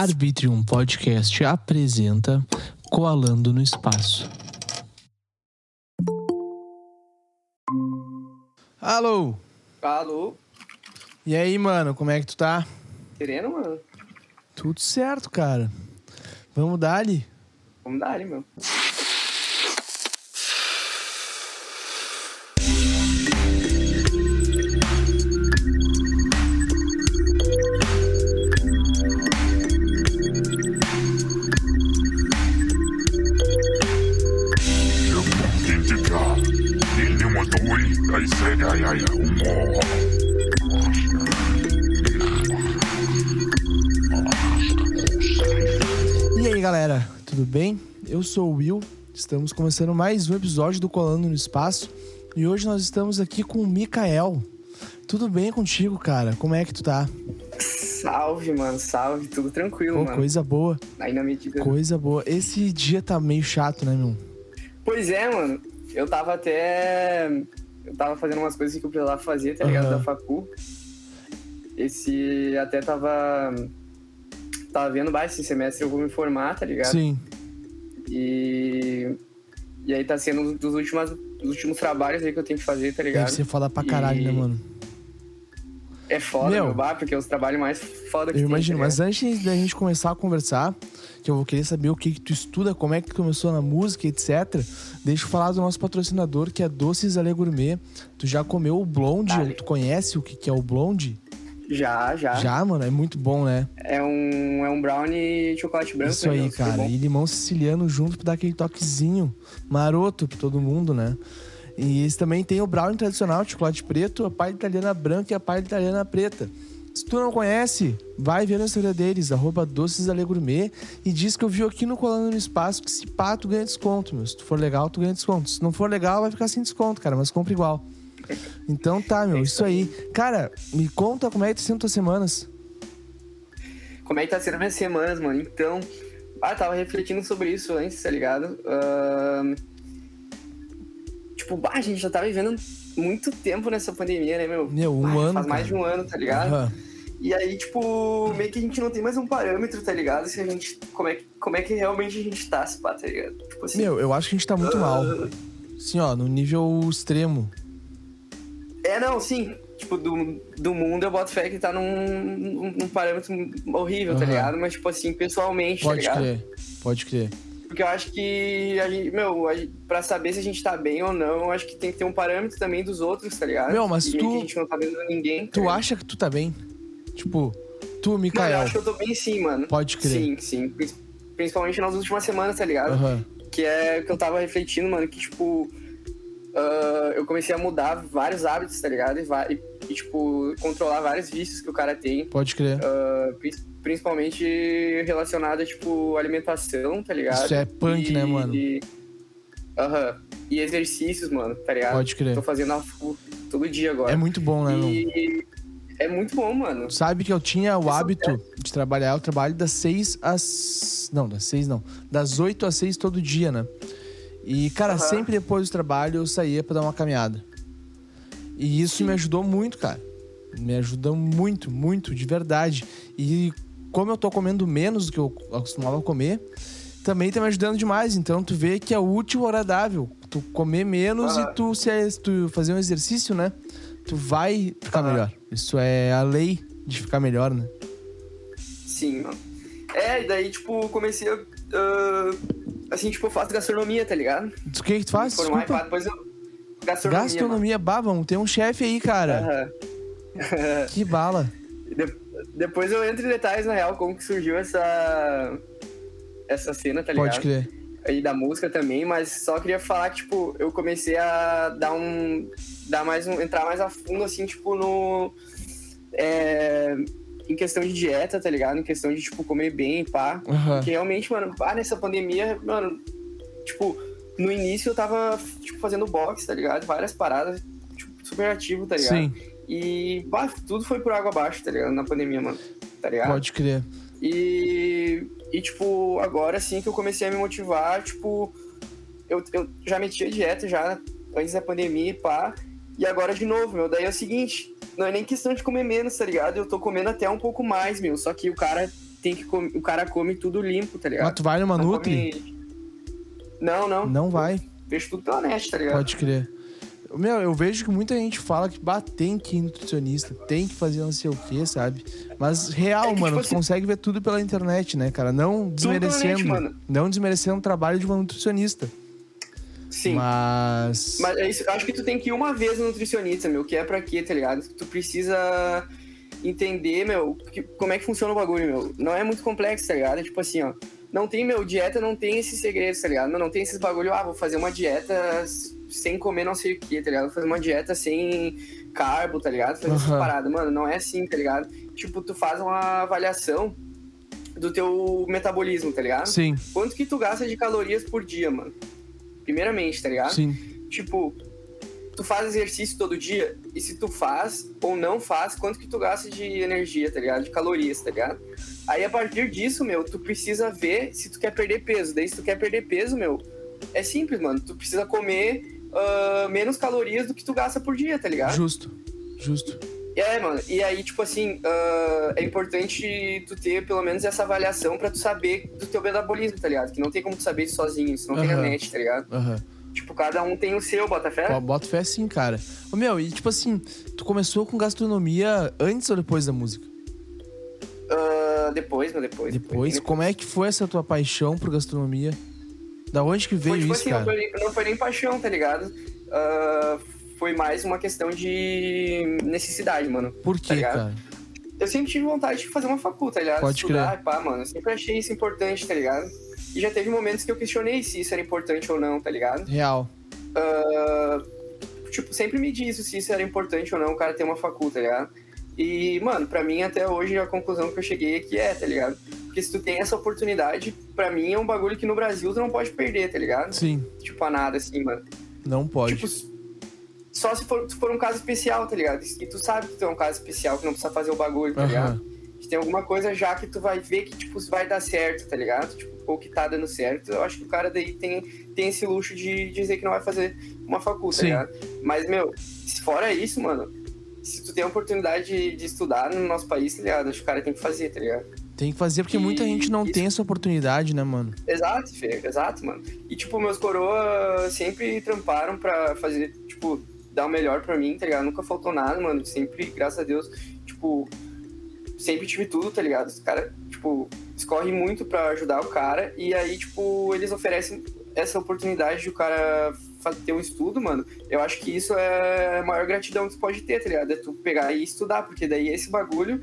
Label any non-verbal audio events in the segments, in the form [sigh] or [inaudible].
Arbitrium Podcast apresenta Coalando no Espaço. Alô! Alô, E aí, mano, como é que tu tá? sereno, mano? Tudo certo, cara. Vamos dar ali? Vamos dar ali, meu. Estamos começando mais um episódio do Colando no Espaço e hoje nós estamos aqui com o Mikael. Tudo bem contigo, cara? Como é que tu tá? Salve, mano, salve. Tudo tranquilo, Pô, mano. coisa boa, Aí na medida. coisa boa. Esse dia tá meio chato, né, meu? Pois é, mano. Eu tava até. Eu tava fazendo umas coisas que eu precisava fazer, tá ligado? Aham. Da facu. Esse. Até tava. Tava vendo, bah, esse semestre eu vou me formar, tá ligado? Sim. E. E aí tá sendo um dos últimos, dos últimos trabalhos aí que eu tenho que fazer, tá ligado? Deve ser foda pra caralho, E- né, mano? É foda, Meu, meu, bah, porque é os trabalhos mais foda que Eu tem, imagino, tá mas ligado? antes da gente começar a conversar, que eu vou querer saber o que, que tu estuda, como é que tu começou na música, etc. Deixa eu falar do nosso patrocinador, que é Doces Ale Gourmet. Tu já comeu o blonde? Dale. ou Tu conhece o que, que é o blonde? Já, já. Já, mano, é muito bom, né? É um, é um brownie chocolate branco. Isso né, aí? Super cara. E limão siciliano junto pra dar aquele toquezinho maroto pra todo mundo, né? E eles também tem o brownie tradicional chocolate preto, a palha italiana branca e a palha italiana preta. Se tu não conhece, vai ver no Instagram deles, arroba Doces Gourmet, e diz que eu vi aqui no Colando no Espaço que se pá, tu ganha desconto, meu. Se tu for legal, tu ganha desconto. Se não for legal, vai ficar sem desconto, cara, mas compra igual. Então tá, meu, isso aí. Cara, me conta como é que tá sendo tuas semanas. Como é que tá sendo minhas semanas, mano? Então, ah, tava refletindo sobre isso antes, tá ligado? Ahn, Tipo, bah, a gente já tá vivendo muito tempo nessa pandemia, né, meu? Meu, um Bah, ano, Faz mais cara. de um ano, tá ligado? Aham. E aí, tipo, meio que a gente não tem mais um parâmetro, tá ligado? Se a gente. Como é, que- como é que realmente a gente tá, se pá, tá ligado? Tipo assim. Meu, eu acho que a gente tá muito mal. Assim, ó, no nível extremo. É, não, sim. Tipo, do, do mundo eu boto fé que tá num, parâmetro horrível, tá Aham. ligado? Mas, tipo assim, pessoalmente, tá Pode ligado? crer, pode crer. Porque eu acho que, a gente, meu, a pra saber se a gente tá bem ou não, eu acho que tem que ter um parâmetro também dos outros, tá ligado? Meu, mas E tu- a gente não tá vendo ninguém. tá Tu ligado? acha que tu tá bem? Tipo, tu, Mano, eu Mikael. acho que eu tô bem sim, mano. Pode crer. Sim, sim. Prin- Principalmente nas últimas semanas, tá ligado? Aham. Que é que eu tava refletindo, mano, que, tipo, ah, eu comecei a mudar vários hábitos, tá ligado? E, e, tipo, controlar vários vícios que o cara tem. Pode crer. prin- principalmente relacionado a, tipo, alimentação, tá ligado? Isso é punk, E- né, mano? e- Aham. E exercícios, mano, tá ligado? Pode crer. Tô fazendo a full todo dia agora. É muito bom, né? E é muito bom, mano. Sabe que eu tinha o hábito de trabalhar, eu trabalho das seis às. Não, das seis não. Das oito às seis todo dia, né? E, cara, Aham. sempre depois do trabalho eu saía pra dar uma caminhada. E isso me ajudou muito, cara. Me ajudou muito, muito, de verdade. E como eu tô comendo menos do que eu acostumava comer, também tá me ajudando demais. Então tu vê que é útil ou agradável. Tu comer menos Aham. e tu, se, se tu fazer um exercício, né? Tu vai ficar Aham. melhor. Isso é a lei de ficar melhor, né? Sim, mano. É, e daí, tipo, comecei a. ah, assim, tipo, eu faço gastronomia, tá ligado? O que que tu faz? Formar e Desculpa. depois eu. Gastronomia. Gastronomia, bah, vamos ter um chefe aí, cara. Aham. [laughs] Que bala. De- depois eu entro em detalhes, na real, como que surgiu essa. Essa cena, tá ligado? Pode crer. aí da música também, mas só queria falar que, tipo, eu comecei a dar um. dar mais um. entrar mais a fundo, assim, tipo, no. é, em questão de dieta, tá ligado? Em questão de, tipo, comer bem, pá. Aham. Porque realmente, mano, pá, nessa pandemia, mano, tipo, no início eu tava, tipo, fazendo boxe, tá ligado? Várias paradas, tipo, super ativo, tá ligado? Sim, E, bah, tudo foi por água abaixo, tá ligado? Na pandemia, mano. Tá ligado? pode crer. E, e, tipo, agora sim que eu comecei a me motivar, tipo, eu, eu já meti a dieta já antes da pandemia e pá. E agora de novo, meu. Daí é o seguinte, não é nem questão de comer menos, tá ligado? Eu tô comendo até um pouco mais, meu. Só que o cara tem que comer, o cara come tudo limpo, tá ligado? Mas tu vai numa Não Nutri? come- Não, não. Não vai. Vejo tudo pela net, tá ligado? Pode crer. Meu, eu vejo que muita gente fala que bah, tem que ir nutricionista, tem que fazer não sei o que, sabe? Mas real, É que, mano, tipo tu assim- consegue ver tudo pela internet, né, cara? Não desmerecendo. mano. não desmerecendo o trabalho de uma nutricionista. Sim. Mas. Mas é isso, acho que tu tem que ir uma vez no nutricionista, meu, que é pra quê, tá ligado? Tu precisa entender, meu, que- como é que funciona o bagulho, meu. Não é muito complexo, tá ligado? É tipo assim, ó. Não tem, meu, dieta não tem esses segredos, tá ligado? Não, não tem esses bagulho, ah, vou fazer uma dieta sem comer não sei o que, tá ligado? Vou fazer uma dieta sem carbo, tá ligado? Fazer essas Aham. paradas. Mano, não é assim, tá ligado? Tipo, tu faz uma avaliação do teu metabolismo, tá ligado? Sim, Quanto que tu gasta de calorias por dia, mano? Primeiramente, tá ligado? sim. Tipo, tu faz exercício todo dia e se tu faz ou não faz, quanto que tu gasta de energia, tá ligado? De calorias, tá ligado? Aí a partir disso, meu, tu precisa ver se tu quer perder peso. Daí se tu quer perder peso, meu, é simples, mano. Tu precisa comer ah, menos calorias do que tu gasta por dia, tá ligado? Justo. Justo. É, mano. E aí, tipo assim, ah, é importante tu ter pelo menos essa avaliação pra tu saber do teu metabolismo, tá ligado? Que não tem como tu saber isso sozinho, isso não tem na Aham. net, tá ligado? Aham. Tipo, cada um tem o seu, Botafé. Pô, Bota fé sim, cara. Ô, meu, e tipo assim, tu começou com gastronomia antes ou depois da música? Ah, depois, meu, depois. Depois. Como é que foi essa tua paixão por gastronomia? Da onde que veio Foi, tipo isso, assim, não cara? foi, não foi nem paixão, tá ligado? Ah, foi mais uma questão de necessidade, mano. Por tá quê, ligado? cara? Eu sempre tive vontade de fazer uma faculdade, tá ligado? Pode Estudar, pá, mano. Eu sempre achei isso importante, tá ligado? E já teve momentos que eu questionei se isso era importante ou não, tá ligado? Real. Ah, tipo, sempre me disse se isso era importante ou não, o cara ter uma faculdade, tá ligado? E, mano, pra mim até hoje a conclusão que eu cheguei é que é, tá ligado? Porque se tu tem essa oportunidade, pra mim é um bagulho que no Brasil tu não pode perder, tá ligado? Sim, Tipo, a nada, assim, mano. não pode. Tipo, só se for, se for um caso especial, tá ligado? E tu sabe que tu é um caso especial, que não precisa fazer o bagulho, tá Aham. ligado? Que tem alguma coisa já que tu vai ver que, tipo, vai dar certo, tá ligado? Tipo, ou que tá dando certo. Eu acho que o cara daí tem, tem esse luxo de dizer que não vai fazer uma faculdade, tá ligado? Mas, meu, fora isso, mano, se tu tem a oportunidade de, de estudar no nosso país, tá ligado? Acho que o cara tem que fazer, tá ligado? Tem que fazer porque muita E gente não isso- tem essa oportunidade, né, mano? Exato, Fê, exato, mano. E, tipo, meus coroa sempre tramparam pra fazer, tipo, dar o melhor pra mim, tá ligado? Nunca faltou nada, mano. Sempre, graças a Deus, tipo, sempre tive tudo, tá ligado? Os caras, tipo, escorre muito pra ajudar o cara. E aí, tipo, eles oferecem essa oportunidade de o cara ter um estudo, mano. Eu acho que isso é a maior gratidão que tu pode ter, tá ligado? É tu pegar e estudar, porque daí esse bagulho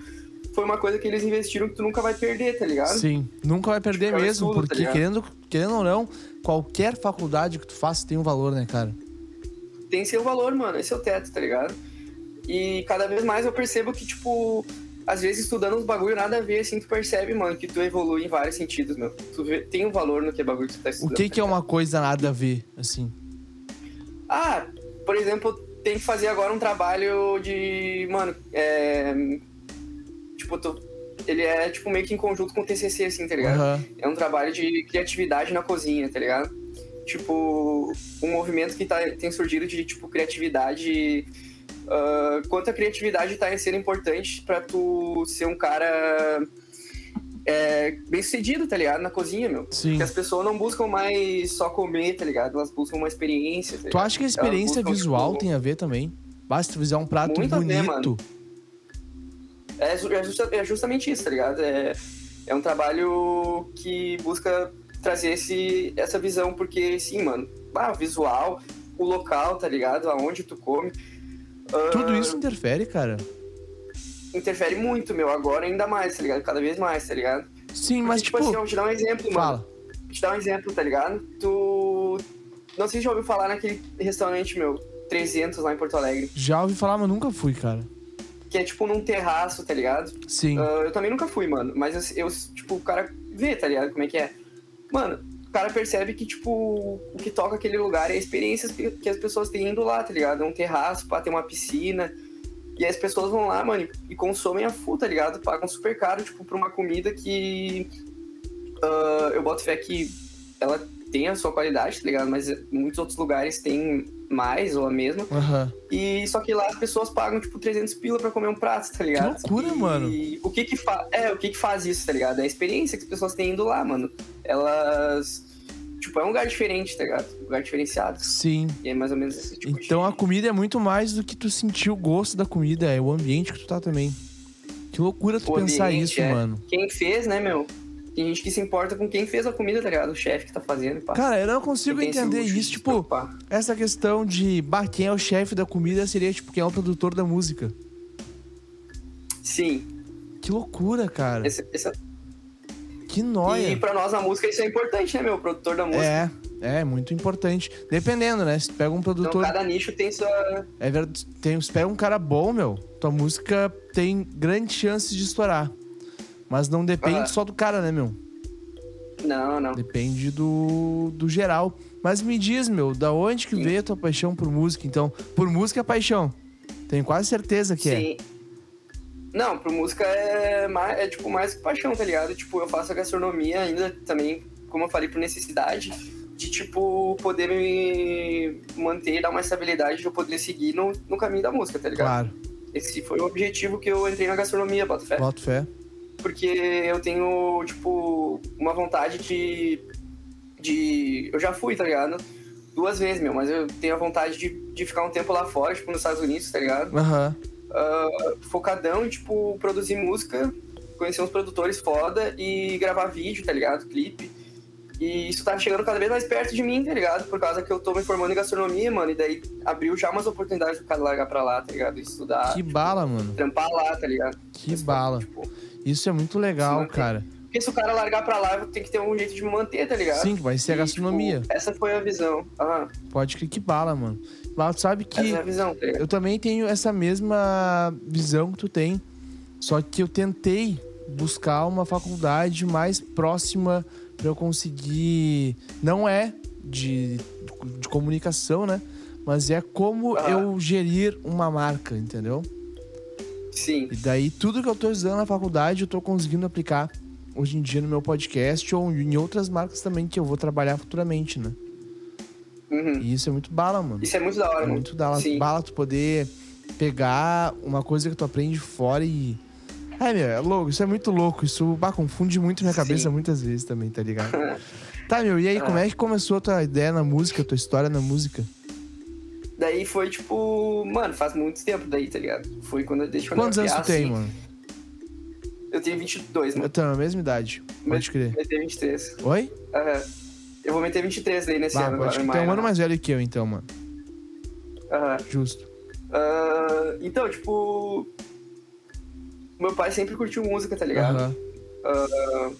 foi uma coisa que eles investiram que tu nunca vai perder, tá ligado? Sim, nunca vai perder Tipo, é mesmo, estudo, tá porque ligado? querendo, querendo ou não, qualquer faculdade que tu faça tem um valor, né, cara? Tem seu valor, mano. Esse é o teto, tá ligado? E cada vez mais eu percebo que, tipo, às vezes estudando uns bagulho nada a ver, assim, tu percebe, mano, que tu evolui em vários sentidos, meu. Tu vê- tem um valor no que é bagulho que tu tá O estudando. que que é tá ligado? uma coisa nada a ver, assim? Ah, por exemplo, tem que fazer agora um trabalho de. Mano, é. Tipo, tu. Ele é, tipo, meio que em conjunto com o TCC, assim, tá ligado? Aham. É um trabalho de criatividade na cozinha, tá ligado? Tipo, um movimento que tá, tem surgido de, tipo, criatividade. ah, quanto a criatividade tá sendo importante pra tu ser um cara é, bem sucedido, tá ligado? Na cozinha, meu. Sim. Porque as pessoas não buscam mais só comer, tá ligado? Elas buscam uma experiência. Tá Tu acha que a experiência visual tipo, tem a ver também? Basta tu fizer um prato Muito ver, bonito. É, é é justamente isso, tá ligado? É, é um trabalho que busca trazer esse, essa visão, porque, sim, mano, ah, o visual, o local, tá ligado? Aonde tu come. ah, Tudo isso interfere, cara. interfere muito, meu, agora ainda mais, tá ligado? Cada vez mais, tá ligado? Sim, mas Porque, tipo, assim, eu vou te dar um exemplo, mano. fala. Vou te dar um exemplo, tá ligado? Tu. Não sei se já ouviu falar naquele restaurante, meu, 300 lá em Porto Alegre. Já ouvi falar, mas nunca fui, cara. Que é tipo num terraço, tá ligado? Sim. Ah, eu também nunca fui, mano. Mas eu, eu, tipo, o cara vê, tá ligado? Como é que é. Mano, o cara percebe que, tipo, o que toca aquele lugar é a experiência que as pessoas têm indo lá, tá ligado? É um terraço, pá, tem uma piscina. E as pessoas vão lá, mano, e consomem a full, tá ligado? Pagam super caro, tipo, pra uma comida que. ah, eu boto fé que ela tem a sua qualidade, tá ligado? Mas muitos outros lugares têm mais ou a mesma. Aham. E só que lá as pessoas pagam, tipo, 300 pila pra comer um prato, tá ligado? loucura, e, mano. E o que que faz... É, o que que faz isso, tá ligado? É a experiência que as pessoas têm indo lá, mano. Elas... Tipo, é um lugar diferente, tá ligado? Um lugar diferenciado. Sim. E é mais ou menos esse tipo Então a de... comida é muito mais do que tu sentir o gosto da comida, é o ambiente que tu tá também. Que loucura tu O pensar ambiente, isso, é. mano. Quem fez, né, meu? Tem gente que se importa com quem fez a comida, tá ligado? O chefe que tá fazendo, pá. Cara, eu não consigo entender isso. Tipo, essa questão de bah, quem é o chefe da comida seria, tipo, quem é o produtor da música. Sim. Que loucura, cara. Esse, esse... Que nóia. E pra nós na música isso é importante, né, meu? O produtor da música. É, é muito importante. Dependendo, né? Se pega um Então produtor. cada nicho tem sua. É verdade. Tem, se pega um cara bom, meu, tua música tem grandes chances de estourar. Mas não depende Ah. só do cara, né, meu? Não, não. Depende do, do geral. Mas me diz, meu, da onde que Sim. veio a tua paixão por música, então? Por música é paixão. Tenho quase certeza que é. Sim. Não, pro música é, mais, é tipo mais que paixão, tá ligado? Tipo, eu faço a gastronomia ainda também, como eu falei, por necessidade de, tipo, poder me manter, dar uma estabilidade de eu poder seguir no, no caminho da música, tá ligado? Claro. Esse foi o objetivo que eu entrei na gastronomia, bota fé. Boto fé. Porque eu tenho, tipo, uma vontade de. de. Eu já fui, tá ligado? Duas vezes, meu, mas eu tenho a vontade de, de ficar um tempo lá fora, tipo, nos Estados Unidos, tá ligado? Aham. Ah, focadão em, tipo, produzir música, conhecer uns produtores foda e gravar vídeo, tá ligado? Clipe. E isso tá chegando cada vez mais perto de mim, tá ligado? Por causa que eu tô me formando em gastronomia, mano, e daí abriu já umas oportunidades pro cara largar pra lá, tá ligado? Estudar, Que bala, mano. trampar lá, tá ligado? Que Mas, bala. Tipo, Isso é muito legal, cara. porque se o cara largar pra lá, ter que ter um jeito de manter, tá ligado? Sim, vai ser a gastronomia. tipo, essa foi a visão. Pode crer que bala, mano. Mas tu sabe que essa é a visão, tá eu também tenho essa mesma visão que tu tem. Só que eu tentei buscar uma faculdade mais próxima pra eu conseguir. Não é de, de comunicação, né? Mas é como Ah. eu gerir uma marca, entendeu? Sim. E daí tudo que eu tô estudando na faculdade eu tô conseguindo aplicar hoje em dia no meu podcast ou em outras marcas também que eu vou trabalhar futuramente, né? Uhum. E isso é muito bala, mano. Isso é muito da hora, É mano. muito da Sim. bala tu poder pegar uma coisa que tu aprende fora e. É, meu, é louco, isso é muito louco. Isso bah, confunde muito minha Sim. cabeça muitas vezes também, tá ligado? [laughs] tá, meu, e aí, como é que começou a tua ideia na música, a tua história na música? Daí foi tipo, mano, faz muito tempo daí, tá ligado? Foi quando desde quando Quantos eu anos tu tem, assim. mano? Eu tenho 22, Eu mano. tenho a mesma idade. Pode crer. Eu tenho 23. Oi? Aham. Eu vou meter 23 daí nesse Bah, ano pode agora, crer. em Tu é um ano né? mais velho que eu, então, mano. Aham. Justo. Ah, então, tipo. Meu pai sempre curtiu música, tá ligado? Aham.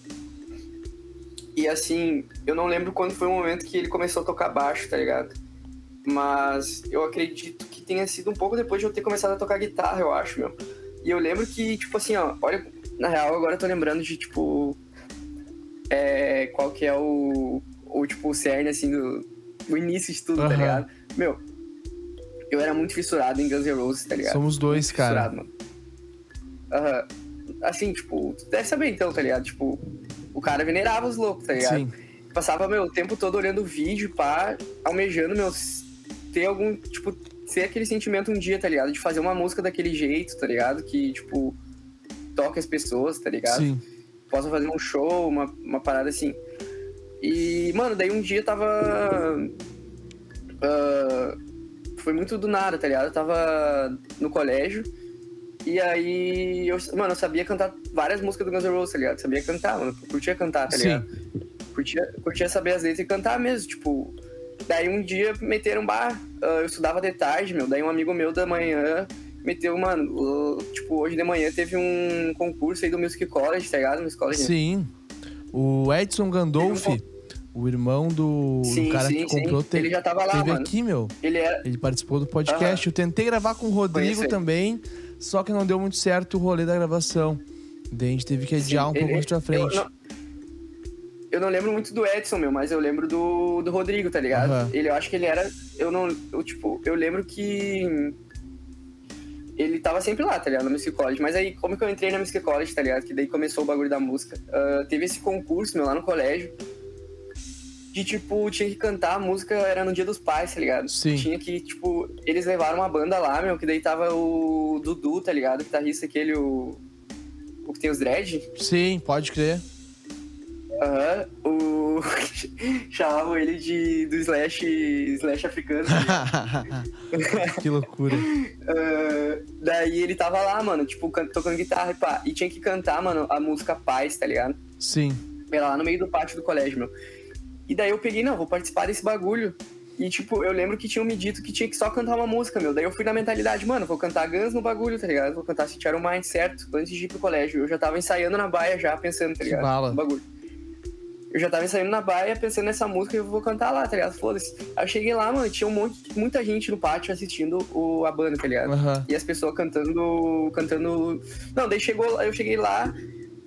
E assim, eu não lembro quando foi o momento que ele começou a tocar baixo, tá ligado? Mas eu acredito que tenha sido um pouco depois de eu ter começado a tocar guitarra, eu acho, meu. E eu lembro que, tipo assim, ó, olha, na real, agora eu tô lembrando de, tipo. É, qual que é o. O, tipo, o cerne, assim, do. O início de tudo, Aham. tá ligado? Meu, eu era muito fissurado em Guns N' Roses, tá ligado? Somos dois, Muito cara. fissurado, mano. Aham. Assim, tipo, tu deve saber então, tá ligado? Tipo, o cara venerava os loucos, tá ligado? Sim. Passava, meu, o tempo todo olhando o vídeo, pá, almejando, meu, ter algum, tipo, ter aquele sentimento um dia, tá ligado? De fazer uma música daquele jeito, tá ligado? Que, tipo, toque as pessoas, tá ligado? Sim. Possa fazer um show, uma, uma parada assim. E, mano, daí um dia tava. ah, foi muito do nada, tá ligado? Eu tava no colégio. E aí, eu, mano, eu sabia cantar várias músicas do Guns N' Roses, tá ligado? Sabia cantar, mano. Eu curtia cantar, tá Sim. ligado? Curtia, curtia saber as letras e cantar mesmo, tipo. Daí um dia meteram bar, ah, eu estudava de tarde, meu. Daí um amigo meu da manhã meteu, mano, tipo, hoje de manhã teve um concurso aí do Music College, tá ligado? Music College. Sim. O Edson Gandolfi, o irmão do, do Sim, cara sim, que comprou, sim. te- Ele já tava lá, teve mano. aqui, meu. Ele era. Ele participou do podcast. Eu tentei gravar com o Rodrigo também, só que não deu muito certo o rolê da gravação. Daí a gente teve que adiar um Sim, pouco ele- mais pra frente. Eu não, eu não lembro muito do Edson, meu, mas eu lembro do, do Rodrigo, tá ligado? Aham. Ele, eu acho que ele era. Eu não. Eu, tipo, eu lembro que. Ele tava sempre lá, tá ligado? No Music College. Mas aí, como que eu entrei na Music College, tá ligado? Que daí começou o bagulho da música. Ah, teve esse concurso, meu, lá no colégio. de, tipo, tinha que cantar a música, era no dia dos pais, tá ligado? Sim. Tinha que, tipo, eles levaram uma banda lá, meu, que daí tava o Dudu, tá ligado? O guitarrista aquele, o. O que tem os dread. Sim, pode crer. Aham. O. [laughs] Chamavam ele de. do Slash. Slash africano. [laughs] que loucura. Ah, daí ele tava lá, mano, tipo, can- tocando guitarra e pá. E tinha que cantar, mano, a música Paz, tá ligado? Sim. Era lá no meio do pátio do colégio, meu. E daí eu peguei, não, vou participar desse bagulho. E, tipo, eu lembro que tinham me dito que tinha que só cantar uma música, meu. Daí eu fui na mentalidade, mano, vou cantar Guns no bagulho, tá ligado? Vou cantar City Mind, certo? Antes de ir pro colégio. Eu já tava ensaiando na baia já, pensando, tá Que ligado? bala. No bagulho. Eu já tava ensaiando na baia, pensando nessa música e eu vou cantar lá, tá ligado? Foda-se. Aí eu cheguei lá, mano, tinha um monte, muita gente no pátio assistindo o, a banda, tá ligado? Aham. E as pessoas cantando. cantando. Não, daí chegou. Eu cheguei lá,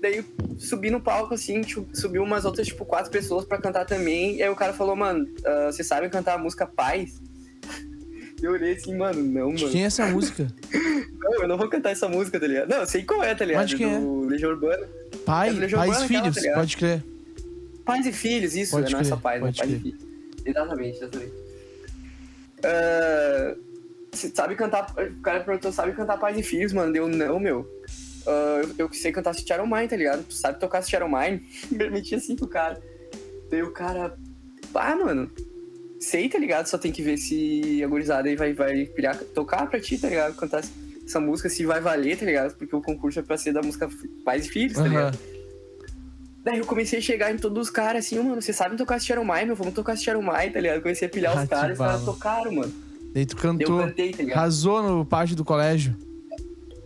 daí subi no palco, assim, tipo, subiu umas outras, tipo, quatro pessoas pra cantar também. E aí o cara falou, mano, ah, vocês sabem cantar a música Paz? [laughs] Eu olhei assim, mano, não, mano. quem é essa música? [laughs] Não, eu não vou cantar essa música, tá ligado? Não, eu sei qual é, tá ligado? Mas de quem é? Do Legião Urbana. Pai, É Legião pais Urbana aquela, filhos, tá pode crer. Pais e filhos, isso, Pode né? não é só crer, pais, né? Pais e filhos. Exatamente, exatamente. Você sabe cantar. O cara perguntou, sabe cantar pais e filhos, mano? Deu não, meu. Ah, eu, eu sei cantar City Iron Mine, tá ligado? Tu sabe tocar City Iron Mine? [laughs] Permiti assim pro cara. Daí o cara. Ah, mano. Sei, tá ligado? Só tem que ver se a gurizada aí vai, vai pilhar, tocar pra ti, tá ligado? Cantar essa música, se vai valer, tá ligado? Porque o concurso é pra ser da música Pais e Filhos, tá ligado? Daí eu comecei a chegar em todos os caras assim, mano, vocês sabem tocar Sharon Mai, meu? Vamos tocar Sharon Mai, tá ligado? Comecei a pilhar Ah, os que caras, os caras tocaram, mano. Daí tu Daí cantou, eu cantei, tá ligado? arrasou no pátio do colégio.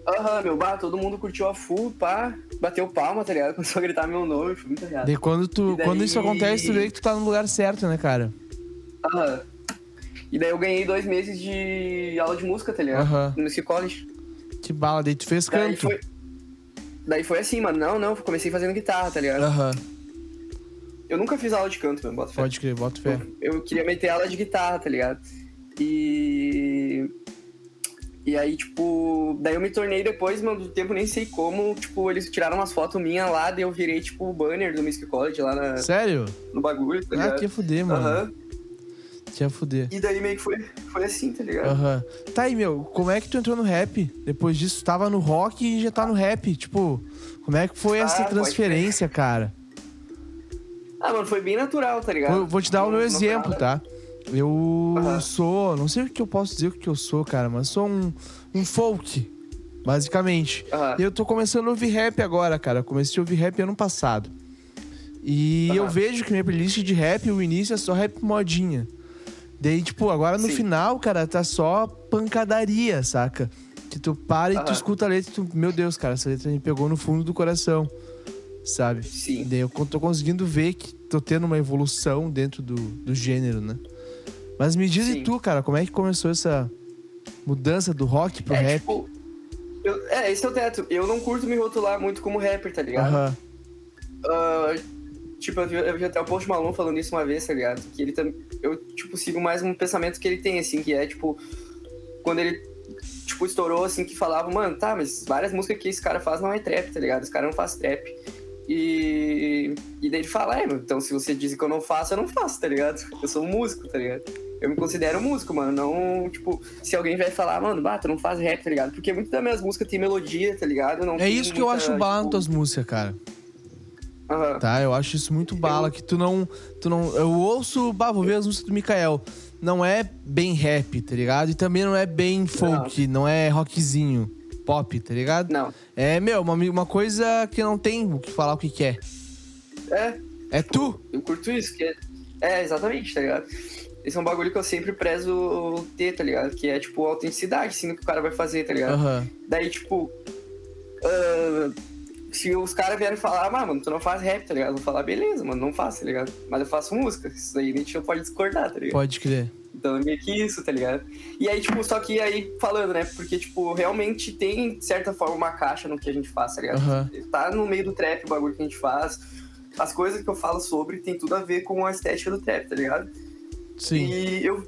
Aham, meu, bah, todo mundo curtiu a full, pá, bateu palma, tá ligado? [laughs] Começou a gritar meu nome, foi muito real. Daí quando, tu, daí- quando isso acontece, tu vê que tu tá no lugar certo, né, cara? Aham. E daí eu ganhei dois meses de aula de música, tá ligado? Aham. No Music College. Que bala, daí tu fez Daí canto. foi... Daí foi assim, mano, não, não, comecei fazendo guitarra, tá ligado? Aham, Eu nunca fiz aula de canto, mano, bota fé. pode crer, bota fé. eu queria meter aula de guitarra, tá ligado? E. E aí, tipo, daí eu me tornei depois, mano, do tempo nem sei como, tipo, eles tiraram umas fotos minhas lá, daí eu virei, tipo, o banner do Music College lá na- Sério? no bagulho, tá Ah, ligado? que ia fuder, mano. Aham. Que ia fuder. E daí meio que foi, foi assim, tá ligado? Aham. Tá aí, meu, como é que tu entrou no rap? Depois disso, tava no rock e já tá no rap. Tipo, como é que foi Ah, essa transferência, cara? Ah, mano, foi bem natural, tá ligado? Vou, vou te dar o Não- meu não foi exemplo, tá? Eu Aham. sou. Não sei o que eu posso dizer o que eu sou, cara, mas sou um, um folk, basicamente. E eu tô começando a ouvir rap agora, cara. Eu comecei a ouvir rap ano passado. E Aham. eu vejo que minha playlist de rap, o início é só rap modinha. Daí, tipo, agora no Sim. final, cara, tá só pancadaria, saca? Que tu para e tu escuta a letra e tu, meu Deus, cara, essa letra me pegou no fundo do coração, sabe? Sim. Daí eu tô conseguindo ver que tô tendo uma evolução dentro do, do gênero, né? Mas me diz e Sim. tu, cara, como é que começou essa mudança do rock pro É, rap? tipo, eu- é, esse é o teto. Eu não curto me rotular muito como rapper, tá ligado? Aham. Ah, tipo, eu vi, eu até o Post Malone falando isso uma vez, tá ligado? Que ele também. Eu, tipo, sigo mais um pensamento que ele tem, assim, que é, tipo, quando ele, tipo, estourou, assim, que falava, mano, tá, mas várias músicas que esse cara faz não é trap, tá ligado? Esse cara não faz trap. E, e daí ele fala, é, então se você diz que eu não faço, eu não faço, tá ligado? Eu sou um músico, tá ligado? Eu me considero músico, mano. Não, tipo, se alguém vai falar, mano, bah, tu não faz rap, tá ligado? Porque muitas das minhas músicas tem melodia, tá ligado? Não É isso que eu muita, acho bala nas tipo, tuas músicas, cara. Aham. Tá? Eu acho isso muito bala, que tu não. Tu não eu ouço, bah, vou ver as músicas do Mikael. Não é bem rap, tá ligado? E também não é bem folk, não, é rockzinho, pop, tá ligado? Não. É, meu, uma, uma coisa que não tem o que falar o que quer. É, É tu. Eu curto isso, que é. É, exatamente, tá ligado? Esse é um bagulho que eu sempre prezo ter, tá ligado? Que é, tipo, autenticidade, assim, do que o cara vai fazer, tá ligado? Aham. Daí, tipo. ah, se os caras vierem falar, ah, mano, tu não faz rap, tá ligado? Eu vou falar, beleza, mano, não faço, tá ligado? Mas eu faço música. Isso aí a gente não pode discordar, tá ligado? Pode crer. Então é meio que isso, tá ligado? E aí, tipo, só que aí falando, né? Porque, tipo, realmente tem, de certa forma, uma caixa no que a gente faz, tá ligado? Aham. Tá no meio do trap o bagulho que a gente faz. As coisas que eu falo sobre tem tudo a ver com a estética do trap, tá ligado? Sim. E eu.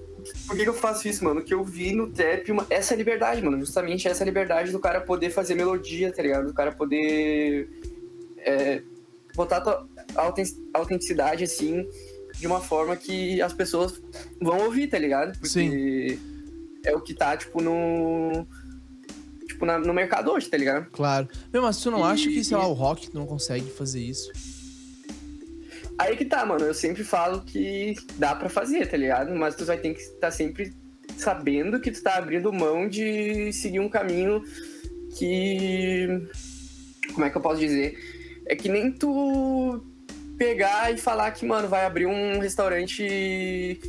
Por que, que eu faço isso, mano? Que eu vi no trap uma, essa liberdade, mano. Justamente essa liberdade do cara poder fazer melodia, tá ligado? Do cara poder. é, botar a autenticidade, assim. de uma forma que as pessoas vão ouvir, tá ligado? Porque Sim. é o que tá, tipo, no. Tipo, na- no mercado hoje, tá ligado? Claro. Meu, mas tu não E- acha que, sei lá, o rock não consegue fazer isso? Aí que tá, mano. Eu sempre falo que dá pra fazer, tá ligado? Mas tu vai ter que estar sempre sabendo que tu tá abrindo mão de seguir um caminho que. Como é que eu posso dizer? É que nem tu pegar e falar que, mano, vai abrir um restaurante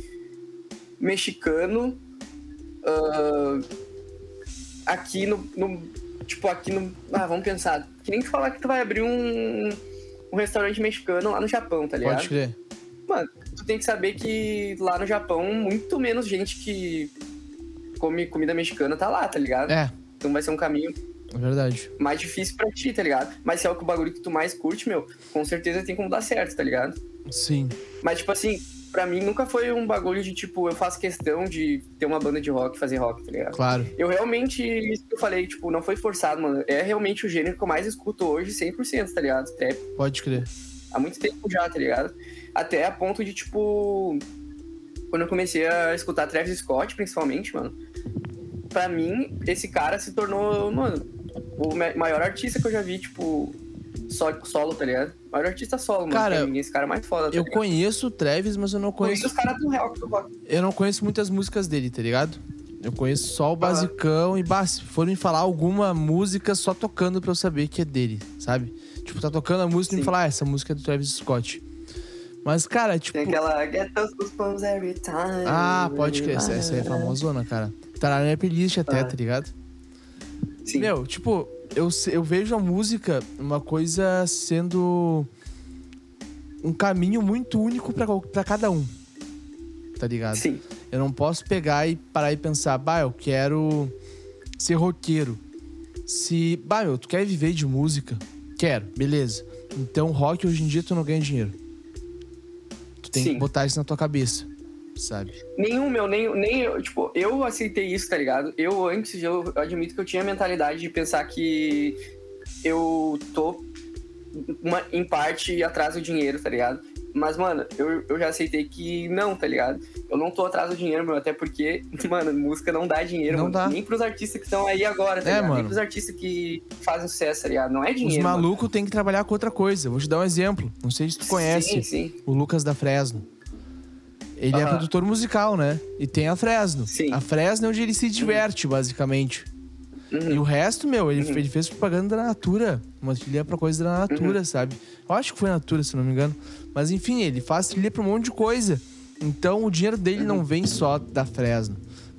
mexicano ah, aqui no, no- Tipo, aqui no. Ah, vamos pensar. Que nem tu falar que tu vai abrir um, um restaurante mexicano lá no Japão, tá ligado? Pode crer. Mano, tu tem que saber que lá no Japão, muito menos gente que come comida mexicana tá lá, tá ligado? É, Então vai ser um caminho é verdade. mais difícil pra ti, tá ligado? Mas se é o que o bagulho que tu mais curte, meu, com certeza tem como dar certo, tá ligado? Sim. Mas, tipo assim, pra mim nunca foi um bagulho de, tipo, eu faço questão de ter uma banda de rock fazer rock, tá ligado? Claro. Eu realmente, isso que eu falei, tipo, não foi forçado, mano. É realmente o gênero que eu mais escuto hoje, 100%, tá ligado? Trap Pode crer. há muito tempo já, tá ligado? Até a ponto de, tipo. Quando eu comecei a escutar Travis Scott, principalmente, mano. Pra mim, esse cara se tornou, mano, o ma- maior artista que eu já vi, tipo, solo, tá ligado? Maior artista solo, mano. Cara, mim, esse cara é mais foda, tá Eu ligado? conheço o Travis, mas eu não Conheço conheço. os caras do real eu não conheço muitas músicas dele, tá ligado? Eu conheço só o basicão e bah, se forem falar alguma música só tocando pra eu saber que é dele, sabe? Tipo, tá tocando a música e me Sim. falar, ah, essa música é do Travis Scott. Mas, cara, tipo. Tem aquela Get those goosebumps every time. Ah, pode crer, essa, essa aí é famosona, cara. Tá na minha playlist até, Ah. tá ligado? Sim. Meu, tipo, eu, eu vejo a música uma coisa sendo um caminho muito único pra cada um. Tá ligado? Sim. Eu não posso pegar e parar e pensar, bah, eu quero ser roqueiro. Se, bah, meu, tu quer viver de música? Quero, beleza. Então, rock hoje em dia tu não ganha dinheiro. Tu tem que Sim. botar isso na tua cabeça, sabe? Nenhum, meu, nem, nem eu, tipo, eu aceitei isso, tá ligado? Eu antes, eu, eu admito que eu tinha a mentalidade de pensar que eu tô, uma, em parte, atrás do dinheiro, tá ligado? Mas, mano, eu, eu já aceitei que não, tá ligado? Eu não tô atrás do dinheiro, meu, até porque, [laughs] mano, música não dá dinheiro, Não mano. dá. Nem pros artistas que estão aí agora, tá É, ligado? mano. Nem pros artistas que fazem sucesso, tá ligado? Não é Os dinheiro. mano. malucos têm que trabalhar com outra coisa. Vou te dar um exemplo. Não sei se tu conhece Sim, sim. o Lucas da Fresno. Ele é Aham. produtor musical, né? E tem a Fresno. Sim. A Fresno é onde ele se diverte, basicamente. Uhum. E o resto, meu, ele, Uhum. ele fez propaganda da Natura. Uma trilha pra coisa da Uhum. Natura, sabe? Eu acho que foi Natura, se não me engano. Mas enfim, ele faz trilha pra um monte de coisa. Então o dinheiro dele Uhum. não vem só da Fresno.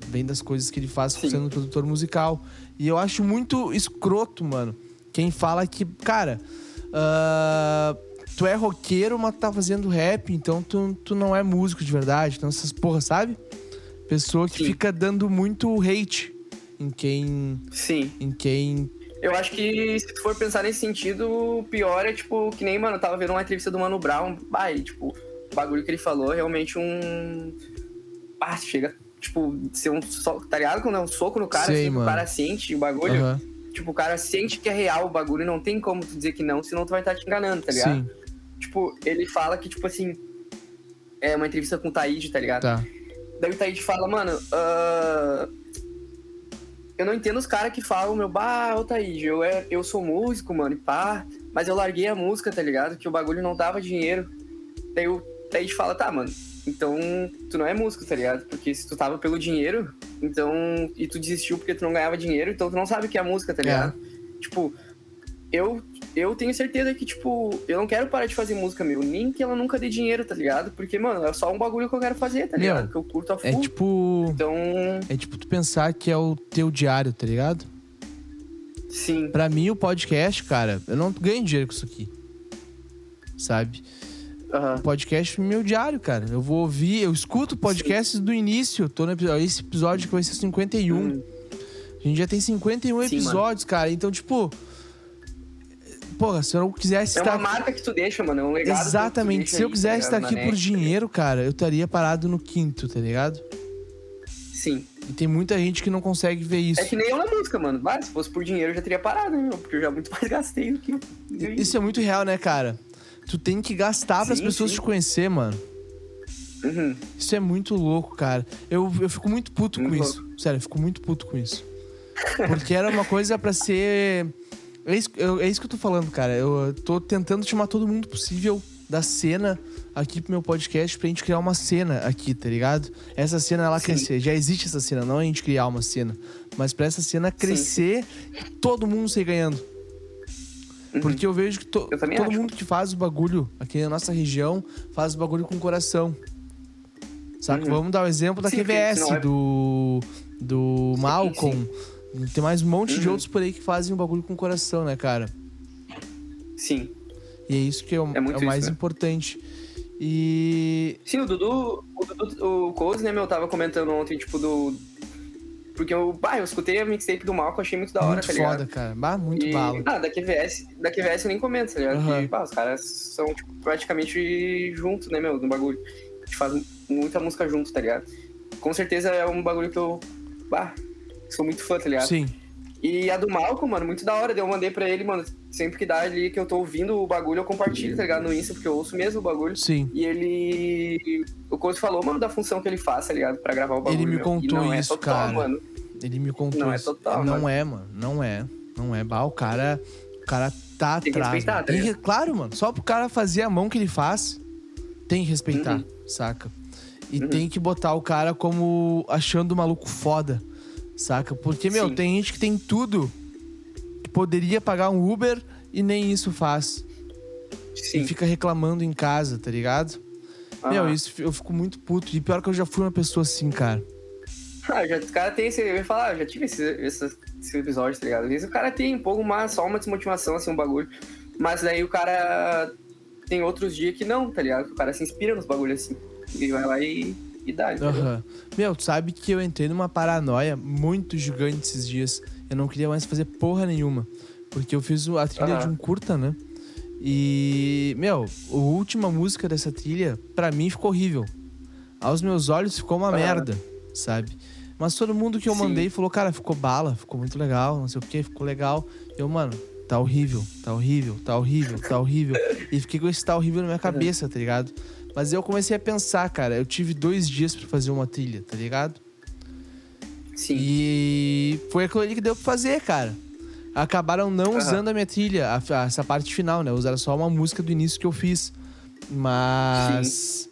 Vem das coisas que ele faz Sim. sendo produtor musical. E eu acho muito escroto, mano. Quem fala que, cara, ah, tu é roqueiro, mas tu tá fazendo rap, então tu, tu não é músico de verdade. Então essas porra, sabe? Pessoa que Sim. fica dando muito hate em quem. Sim. Em quem. Eu acho que se tu for pensar nesse sentido, o pior é, tipo, que nem, mano, eu tava vendo uma entrevista do Mano Brown, e, tipo, o bagulho que ele falou é realmente um. Ah, chega, tipo, ser um soco, tá ligado? Quando é um soco no cara, Sei, assim, o cara sente o bagulho. Aham. Tipo, o cara sente que é real o bagulho e não tem como tu dizer que não, senão tu vai estar te enganando, tá ligado? Sim, Tipo, ele fala que, tipo assim. É uma entrevista com o Taíde, tá ligado? tá. Daí o Taíde fala, mano, ah, eu não entendo os caras que falam, meu, bah, ô Taíde, eu, é, eu sou músico, mano, e pá, mas eu larguei a música, tá ligado? Que o bagulho não dava dinheiro. Daí o Taíde fala, tá, mano, então tu não é músico, tá ligado? Porque se tu tava pelo dinheiro, então, e tu desistiu porque tu não ganhava dinheiro, então tu não sabe o que é música, tá ligado? Tipo, eu, eu tenho certeza que, tipo, eu não quero parar de fazer música, meu, nem que ela nunca dê dinheiro, tá ligado? Porque, mano, é só um bagulho que eu quero fazer, tá Meu, ligado? Que eu curto a full. É tipo. Então, É tipo tu pensar que é o teu diário, tá ligado? sim. Pra mim, o podcast, cara, eu não ganho dinheiro com isso aqui. Sabe? O podcast é meu diário, cara. Eu vou ouvir, eu escuto podcasts do início. Tô no episódio, esse episódio que vai ser 51. Hum, A gente já tem 51 Sim, episódios, cara. Então, tipo. Porra, se eu quisesse É estar. uma marca que tu deixa, mano. É um legado. Exatamente. Se eu aí, quisesse tá estar aqui por net. dinheiro, cara, eu estaria parado no quinto, tá ligado? Sim. E tem muita gente que não consegue ver isso. É que nem eu na música, mano. Vai, se fosse por dinheiro, eu já teria parado, né, meu? Porque eu já muito [laughs] mais gastei do que. Isso é muito real, né, cara? Tu tem que gastar para as pessoas sim. te conhecer, mano. Uhum. Isso é muito louco, cara. Eu, eu fico muito puto com Muito isso. Sério, eu fico muito puto com isso. Porque era uma coisa pra ser. É isso, eu- é isso que eu tô falando, cara. Eu tô tentando chamar todo mundo possível da cena aqui pro meu podcast pra gente criar uma cena aqui, tá ligado? Essa cena ela Sim. crescer. Já existe essa cena, não a gente criar uma cena. Mas pra essa cena crescer e todo mundo sair ganhando. Porque eu vejo que to- Uhum. Eu todo acho. mundo que faz o bagulho aqui na nossa região faz o bagulho com coração. Saca? Uhum. Vamos dar o exemplo da Sim, QVS, é- do, do Malcolm. Tem mais um monte de Uhum. outros por aí que fazem o bagulho com coração, né, cara? Sim. E é isso que é o, É é o mais isso, né? importante. E. Sim, o Dudu, o Dudu, o Coase, né, meu, tava comentando ontem, tipo, do. Porque eu, bah, eu escutei a mixtape do Malco, achei muito da hora, muito tá ligado? foda, cara. Bah, muito e, bala. Ah, da QVS, da QVS eu nem comento, tá ligado? Que, bah, os caras são, tipo, praticamente juntos, né, meu, no bagulho. A gente faz muita música junto, tá ligado? Com certeza é um bagulho que eu, bah, sou muito fã, tá ligado? Sim. E a do Malcolm, mano, muito da hora. Eu mandei pra ele, mano, sempre que dá ali que eu tô ouvindo o bagulho, eu compartilho, tá ligado? No Insta, porque eu ouço mesmo o bagulho. Sim. E ele. O Coach falou, mano, da função que ele faz, tá ligado? Pra gravar o bagulho. Ele me meu. contou e não isso, é total, cara. mano. Ele me contou. Não é isso. total, Não mano. é, mano. Não é. Não é. Bah, o cara. O cara tá Tem que atrás. respeitar, mano. tá Tem que- ligado? claro, mano. Só pro cara fazer a mão que ele faz, tem que respeitar, Uhum. saca? E Uhum. tem que botar o cara como achando o maluco foda, saca? Porque, meu, Sim. tem gente que tem tudo. Que poderia pagar um Uber e nem isso faz. Sim. E fica reclamando em casa, tá ligado? Ah. Meu, isso eu fico muito puto. E pior que eu já fui uma pessoa assim, cara. Ah, já, o cara tem esse. Eu ia falar, eu já tive esse, esse, esse episódio, tá ligado? Às vezes o cara tem um pouco uma, só uma desmotivação, assim, um bagulho. Mas daí o cara tem outros dias que não, tá ligado? O cara se inspira nos bagulhos assim. E vai lá e, e entendeu? Aham. Meu, tu sabe que eu entrei numa paranoia muito gigante esses dias. Eu não queria mais fazer porra nenhuma. Porque eu fiz a trilha Aham. de um curta, né? E, meu, a última música dessa trilha, pra mim, ficou horrível. Aos meus olhos ficou uma Aham. merda, sabe? Mas todo mundo que eu Sim. mandei falou, cara, ficou bala, ficou muito legal, não sei o que, ficou legal. Eu, mano, tá horrível, tá horrível, tá horrível, tá horrível. E fiquei com esse tá horrível na minha cabeça, tá ligado? Mas eu comecei a pensar, cara, eu tive dois dias pra fazer uma trilha, tá ligado? Sim. E foi aquilo ali que deu pra fazer, cara. Acabaram não Aham. usando a minha trilha, a- a- essa parte final, né? Usaram só uma música do início que eu fiz. Mas.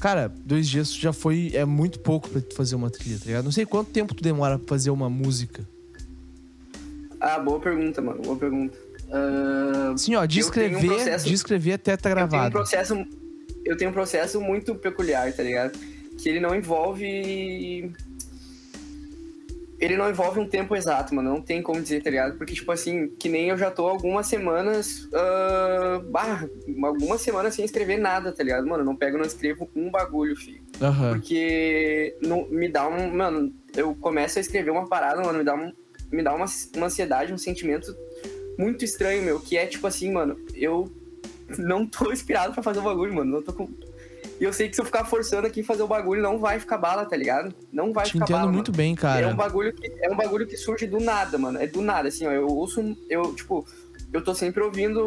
Cara, dois dias já foi. É muito pouco pra tu fazer uma trilha, tá ligado? Não sei quanto tempo tu demora pra fazer uma música. Ah, boa pergunta, mano. Boa pergunta. Ah, Assim, ó, de tenho um escrever, processo- de escrever até tá eu tenho um gravado. processo. Eu tenho um processo muito peculiar, tá ligado? Que ele não envolve. Ele não envolve um tempo exato, mano. Não tem como dizer, tá ligado? Porque, tipo assim, que nem eu já tô algumas semanas. ah, bah, algumas semanas sem escrever nada, tá ligado? Mano, eu não pego, não escrevo um bagulho, filho. Aham. Porque não, me dá um. Mano, eu começo a escrever uma parada, mano, me dá, um, me dá uma, uma ansiedade, um sentimento muito estranho, meu. Que é tipo assim, mano, eu não tô inspirado pra fazer o bagulho, mano. Não tô com. E eu sei que se eu ficar forçando aqui fazer o bagulho, não vai ficar bala, tá ligado? Não vai Te ficar entendo bala. muito mano. bem, É cara. um bagulho que é um bagulho que surge do nada, mano. É do nada, assim, ó. Eu ouço, eu, tipo, eu tô sempre ouvindo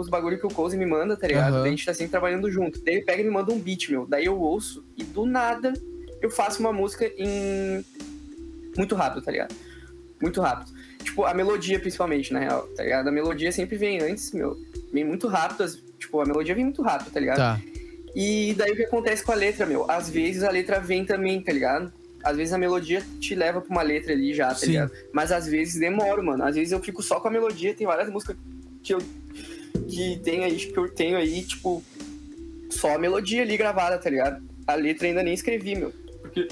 os bagulho que o Cozy me manda, tá ligado? Daí a gente tá sempre trabalhando junto. Daí ele pega e me manda um beat, meu. Daí eu ouço e do nada eu faço uma música em. Muito rápido, tá ligado? Muito rápido. Tipo, a melodia, principalmente, na real, tá ligado? A melodia sempre vem antes, meu. Vem muito rápido. as- Tipo, a melodia vem muito rápido, tá ligado? Tá. E daí o que acontece com a letra, meu? Às vezes a letra vem também, tá ligado? Às vezes a melodia te leva pra uma letra ali já, tá Sim. ligado? Mas às vezes demora, mano. Às vezes eu fico só com a melodia, tem várias músicas que eu que tem aí, que eu tenho aí, tipo, só a melodia ali gravada, tá ligado? A letra ainda nem escrevi, meu. Porque,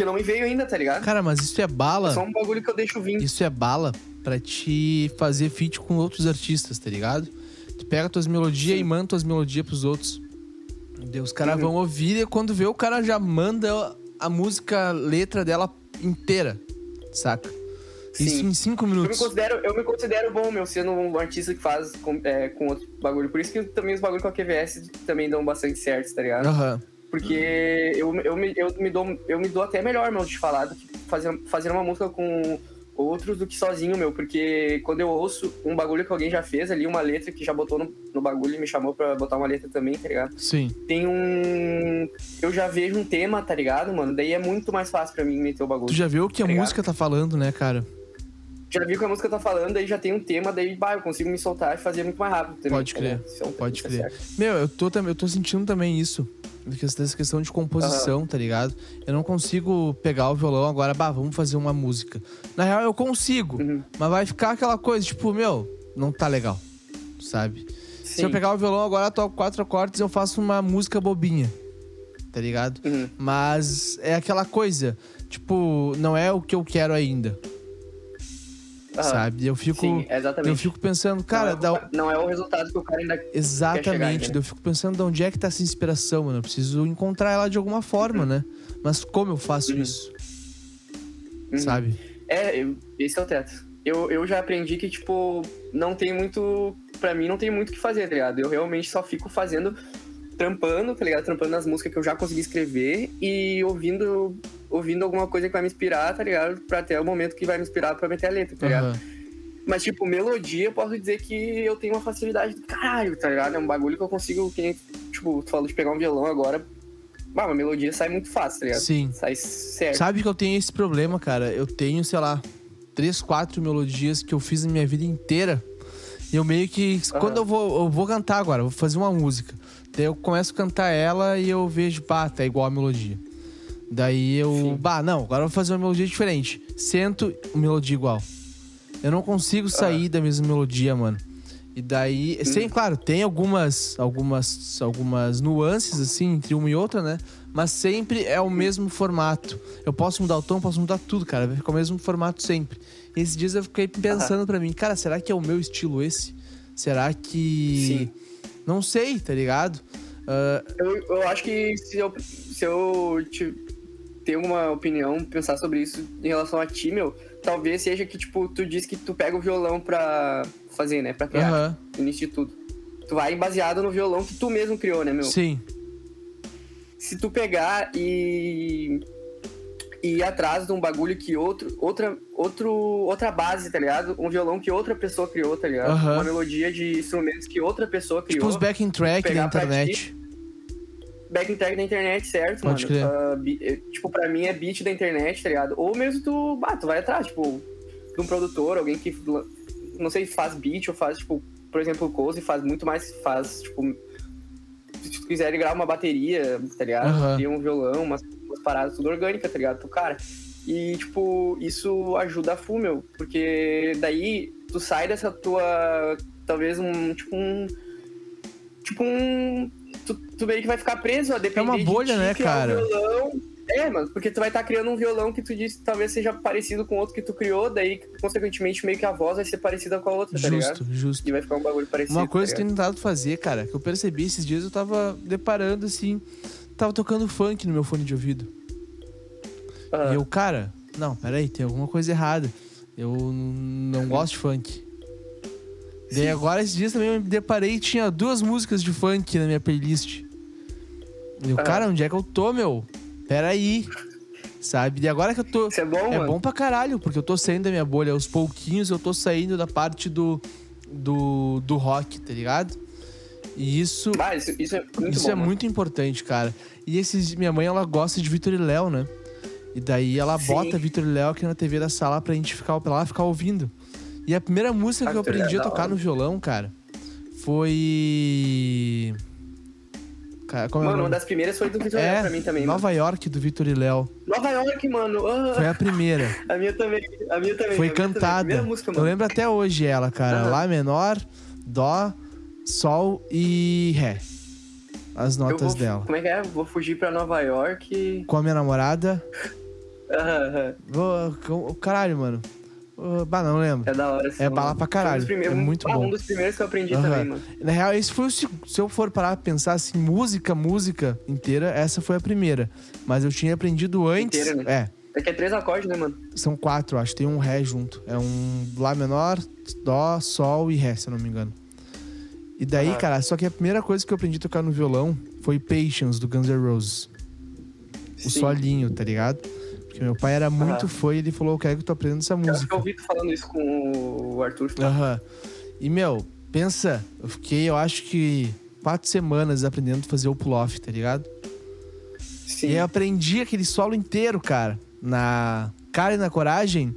porque não me veio ainda, tá ligado? Cara, mas isso é bala. É só um bagulho que eu deixo vir. Isso é bala pra te fazer feat com outros artistas, tá ligado? Tu pega tuas melodias Sim. e manda tuas melodias pros outros. Daí os caras Uhum. vão ouvir e quando vê, o cara já manda a música, letra dela inteira, saca? Isso Sim. em cinco Eu me, minutos. considero, eu me considero bom, meu, sendo um artista que faz com, é, com outro bagulho. Por isso que também os bagulhos com a QVS também dão bastante certo, tá ligado? Aham. Porque eu, eu, me, eu, me dou, eu me dou até melhor, meu, de falar, do que fazer, fazer uma música com outros do que sozinho, meu, porque quando eu ouço um bagulho que alguém já fez ali, uma letra que já botou no, no bagulho e me chamou pra botar uma letra também, tá ligado? Sim. Tem um. Eu já vejo um tema, tá ligado, mano? Daí é muito mais fácil pra mim meter o bagulho. Tu já viu o que a Obrigado. música tá falando, né, cara? Já vi o que a música tá falando, daí já tem um tema, daí bah, eu consigo me soltar e fazer muito mais rápido também. Pode crer? Isso é um Pode crer. Meu, eu tô, eu tô sentindo também isso. Dessa questão de composição, tá ligado? Eu não consigo pegar o violão agora, bah, vamos fazer uma música. Na real, eu consigo, Uhum. mas vai ficar aquela coisa, tipo, meu, não tá legal, sabe? Se eu Sim. pegar o violão agora, toco quatro acordes, eu faço uma música bobinha, tá ligado? Uhum. Mas é aquela coisa, tipo, não é o que eu quero ainda, Aham. sabe? Eu fico, Sim, eu fico pensando, cara, não, é, o- não é o resultado que o cara ainda. Exatamente, chegar né? eu fico pensando de onde é que tá essa inspiração, mano. Eu preciso encontrar ela de alguma forma, né? Mas como eu faço Uhum. isso? Uhum. Sabe? É, eu- esse é o teto. Eu, eu já aprendi que, tipo, não tem muito. Pra mim, não tem muito o que fazer, tá ligado? Eu realmente só fico fazendo, trampando, tá ligado? Trampando nas músicas que eu já consegui escrever e ouvindo, ouvindo alguma coisa que vai me inspirar, tá ligado? Pra até o momento que vai me inspirar pra meter a letra, tá ligado? Aham. Mas, tipo, melodia, eu posso dizer que eu tenho uma facilidade do caralho, tá ligado? É um bagulho que eu consigo, que tipo, tu falou de pegar um violão agora. Bah, uma melodia sai muito fácil, tá ligado? Sim. Sai certo. Sabe que eu tenho esse problema, cara? Eu tenho, sei lá, três, quatro melodias que eu fiz na minha vida inteira. E eu meio que. Quando eu vou, eu vou cantar agora, vou fazer uma música. Daí eu começo a cantar ela e eu vejo, pá, tá igual a melodia. Daí eu. Sim. Bah, não, agora eu vou fazer uma melodia diferente. Sento, melodia igual. Eu não consigo sair da mesma melodia, mano. E daí, sem, claro, tem algumas, algumas, algumas nuances assim entre uma e outra, né? Mas sempre é o mesmo formato. Eu posso mudar o tom, posso mudar tudo, cara. Vai ficar o mesmo formato sempre. E esses dias eu fiquei pensando pra mim, cara, será que é o meu estilo esse? Será que. Sim. Não sei, tá ligado? Ah, Eu, eu acho que se eu, se eu te, ter uma opinião, pensar sobre isso em relação a ti, meu, talvez seja que, tipo, tu diz que tu pega o violão pra fazer, né? Pra criar, no início de tudo. Tu vai baseado no violão que tu mesmo criou, né, meu? sim. Se tu pegar e e ir atrás de um bagulho que outro, outra, outro, outra base, tá ligado? Um violão que outra pessoa criou, tá ligado? Aham. Uma melodia de instrumentos que outra pessoa criou. Tipo os backing track da internet. Backing track da internet, certo, Pode mano? crer. Eh, tipo, pra mim é beat da internet, tá ligado? Ou mesmo tu, bah, tu vai atrás, tipo, de um produtor, alguém que, não sei, faz beat ou faz, tipo, por exemplo, o Cozy faz muito mais, faz, tipo, se tu quiser gravar uma bateria, tá ligado? Ter um violão, umas, umas paradas tudo orgânica, tá ligado? Pro cara. E, tipo, isso ajuda a full, meu, porque daí tu sai dessa tua, talvez um, tipo um, tipo um, tu, tu meio que vai ficar preso a depender uma de bolha, ti né, cara? Um violão. É, mano, porque tu vai estar criando um violão que tu disse que talvez seja parecido com outro que tu criou, daí, consequentemente, meio que a voz vai ser parecida com a outra, tá ligado? Justo, justo. E vai ficar um bagulho parecido. Uma coisa tá que eu tenho tentado fazer, cara, que eu percebi esses dias, eu tava deparando assim, tava tocando funk no meu fone de ouvido. Aham. E eu, cara, não, peraí, tem alguma coisa errada. Eu não gosto de funk. Daí agora esses dias também eu me deparei e tinha duas músicas de funk na minha playlist. E eu, Ah. cara, onde é que eu tô, meu? Peraí. Sabe? E agora que eu tô. Isso é bom, É mano? bom pra caralho, porque eu tô saindo da minha bolha. Aos pouquinhos eu tô saindo da parte do, do, do rock, tá ligado? E isso, Ah, isso, isso é muito isso bom, é mano. muito importante, cara. E esses, minha mãe, ela gosta de Vitor e Léo, né? E daí ela Sim. bota Vitor e Léo aqui na TV da sala pra gente ficar, pra lá ficar ouvindo. E a primeira música Ah, que eu Léo aprendi a tocar no violão, cara, foi. Cara, é Mano, uma das primeiras foi do Vitor Léo É, pra mim também, mano. Nova York do Vitor e Léo. Nova York, mano. Ah, Foi a primeira. [laughs] A minha também. A minha também. Foi minha também. cantada. Primeira música, Eu mano. lembro até hoje ela, cara. Aham. Lá menor, Dó, Sol e Ré. As notas vou, dela. Como é que é? Vou fugir pra Nova York. Com a minha namorada. [laughs] Aham, aham. Vou, caralho, mano. Uh, bah, não lembro. É da hora. assim, É bala pra caralho. Primeiros- É muito ah, bom. um dos primeiros que eu aprendi Aham. também, mano. Na real, esse foi o se eu for parar pra pensar assim, música, música inteira, essa foi a primeira. Mas eu tinha aprendido antes. Inteira, né? É que é três acordes, né, mano? É, são quatro, acho. Tem um Ré junto. É um Lá menor, Dó, Sol e Ré, se eu não me engano. E daí, Aham. cara, só que a primeira coisa que eu aprendi a tocar no violão foi Patience, do Guns N' Roses. O Sim. solinho, tá ligado? Que meu pai era muito Aham. fã e ele falou: Eu quero que tu aprenda essa Eu acho que música. eu ouvi tu falando isso com o Arthur. Aham. E, meu, pensa, eu fiquei, eu acho que quatro semanas aprendendo a fazer o pull-off, tá ligado? Sim. E eu aprendi aquele solo inteiro, cara. Na cara e na coragem,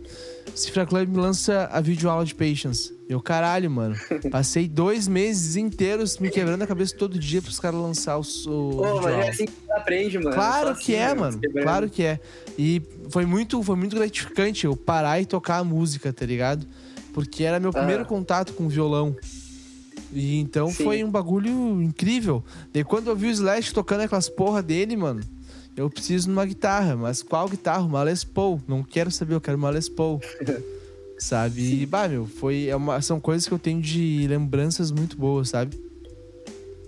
Cifra Club me lança a videoaula de Patience. Eu, caralho, mano. Passei dois meses inteiros me quebrando a cabeça todo dia pros caras lançar o, o Pô, mas é assim que você aprende, mano. Claro Só que assim, é, meu, mano. Claro que é. E foi muito, foi muito gratificante eu parar e tocar a música, tá ligado? Porque era meu primeiro contato com violão. E então Sim. foi um bagulho incrível. Daí quando eu vi o Slash tocando aquelas porra dele, mano, eu preciso de uma guitarra. Mas qual guitarra? Uma Les Paul. Não quero saber, eu quero uma Les Paul. [laughs] sabe? E, bah, meu, foi, é uma, são coisas que eu tenho de lembranças muito boas, sabe?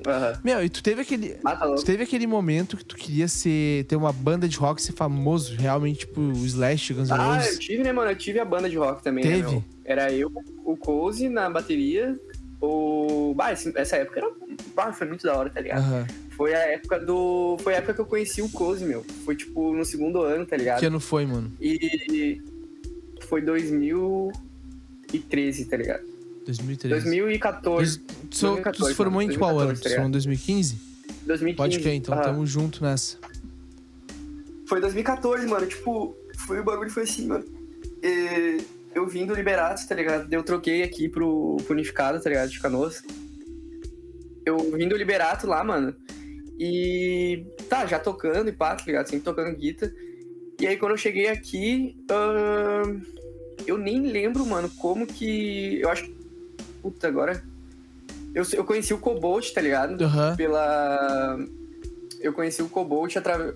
Aham. Meu, e tu teve aquele. Mata louco. Tu teve aquele momento que tu queria ser ter uma banda de rock ser famoso, realmente, tipo o Slash, Guns N' Ah, eu Roses? tive, né, mano? Eu tive a banda de rock também, né, Teve? meu? Era eu, o Cozy na bateria, o... Bah, essa época era... Bah, foi muito da hora, tá ligado? Aham. Foi a época do... Foi a época que eu conheci o Cozy, meu. Foi, tipo, no segundo ano, tá ligado? Que ano foi, mano? E... Foi 2013, tá ligado? 2013. 2014. Tu, tu, tu 2014, se formou em mano, qual ano? 2014, Tu tá se formou em ligado? 2015? 2015. Pode crer, então aham. tamo junto nessa. Foi 2014, mano. Tipo, foi o bagulho foi assim, mano. É, eu vim do Liberato, tá ligado? Eu troquei aqui pro, pro Unificado, tá ligado? De Canoas. Eu vim do Liberato lá, mano. E tá, já tocando e pá, tá ligado? Sempre tocando guitarra. E aí quando eu cheguei aqui, ahn, eu nem lembro, mano, como que. Eu acho. Puta, agora. Eu, eu conheci o Cobalt, tá ligado? Aham. pela. Eu conheci o Cobalt através.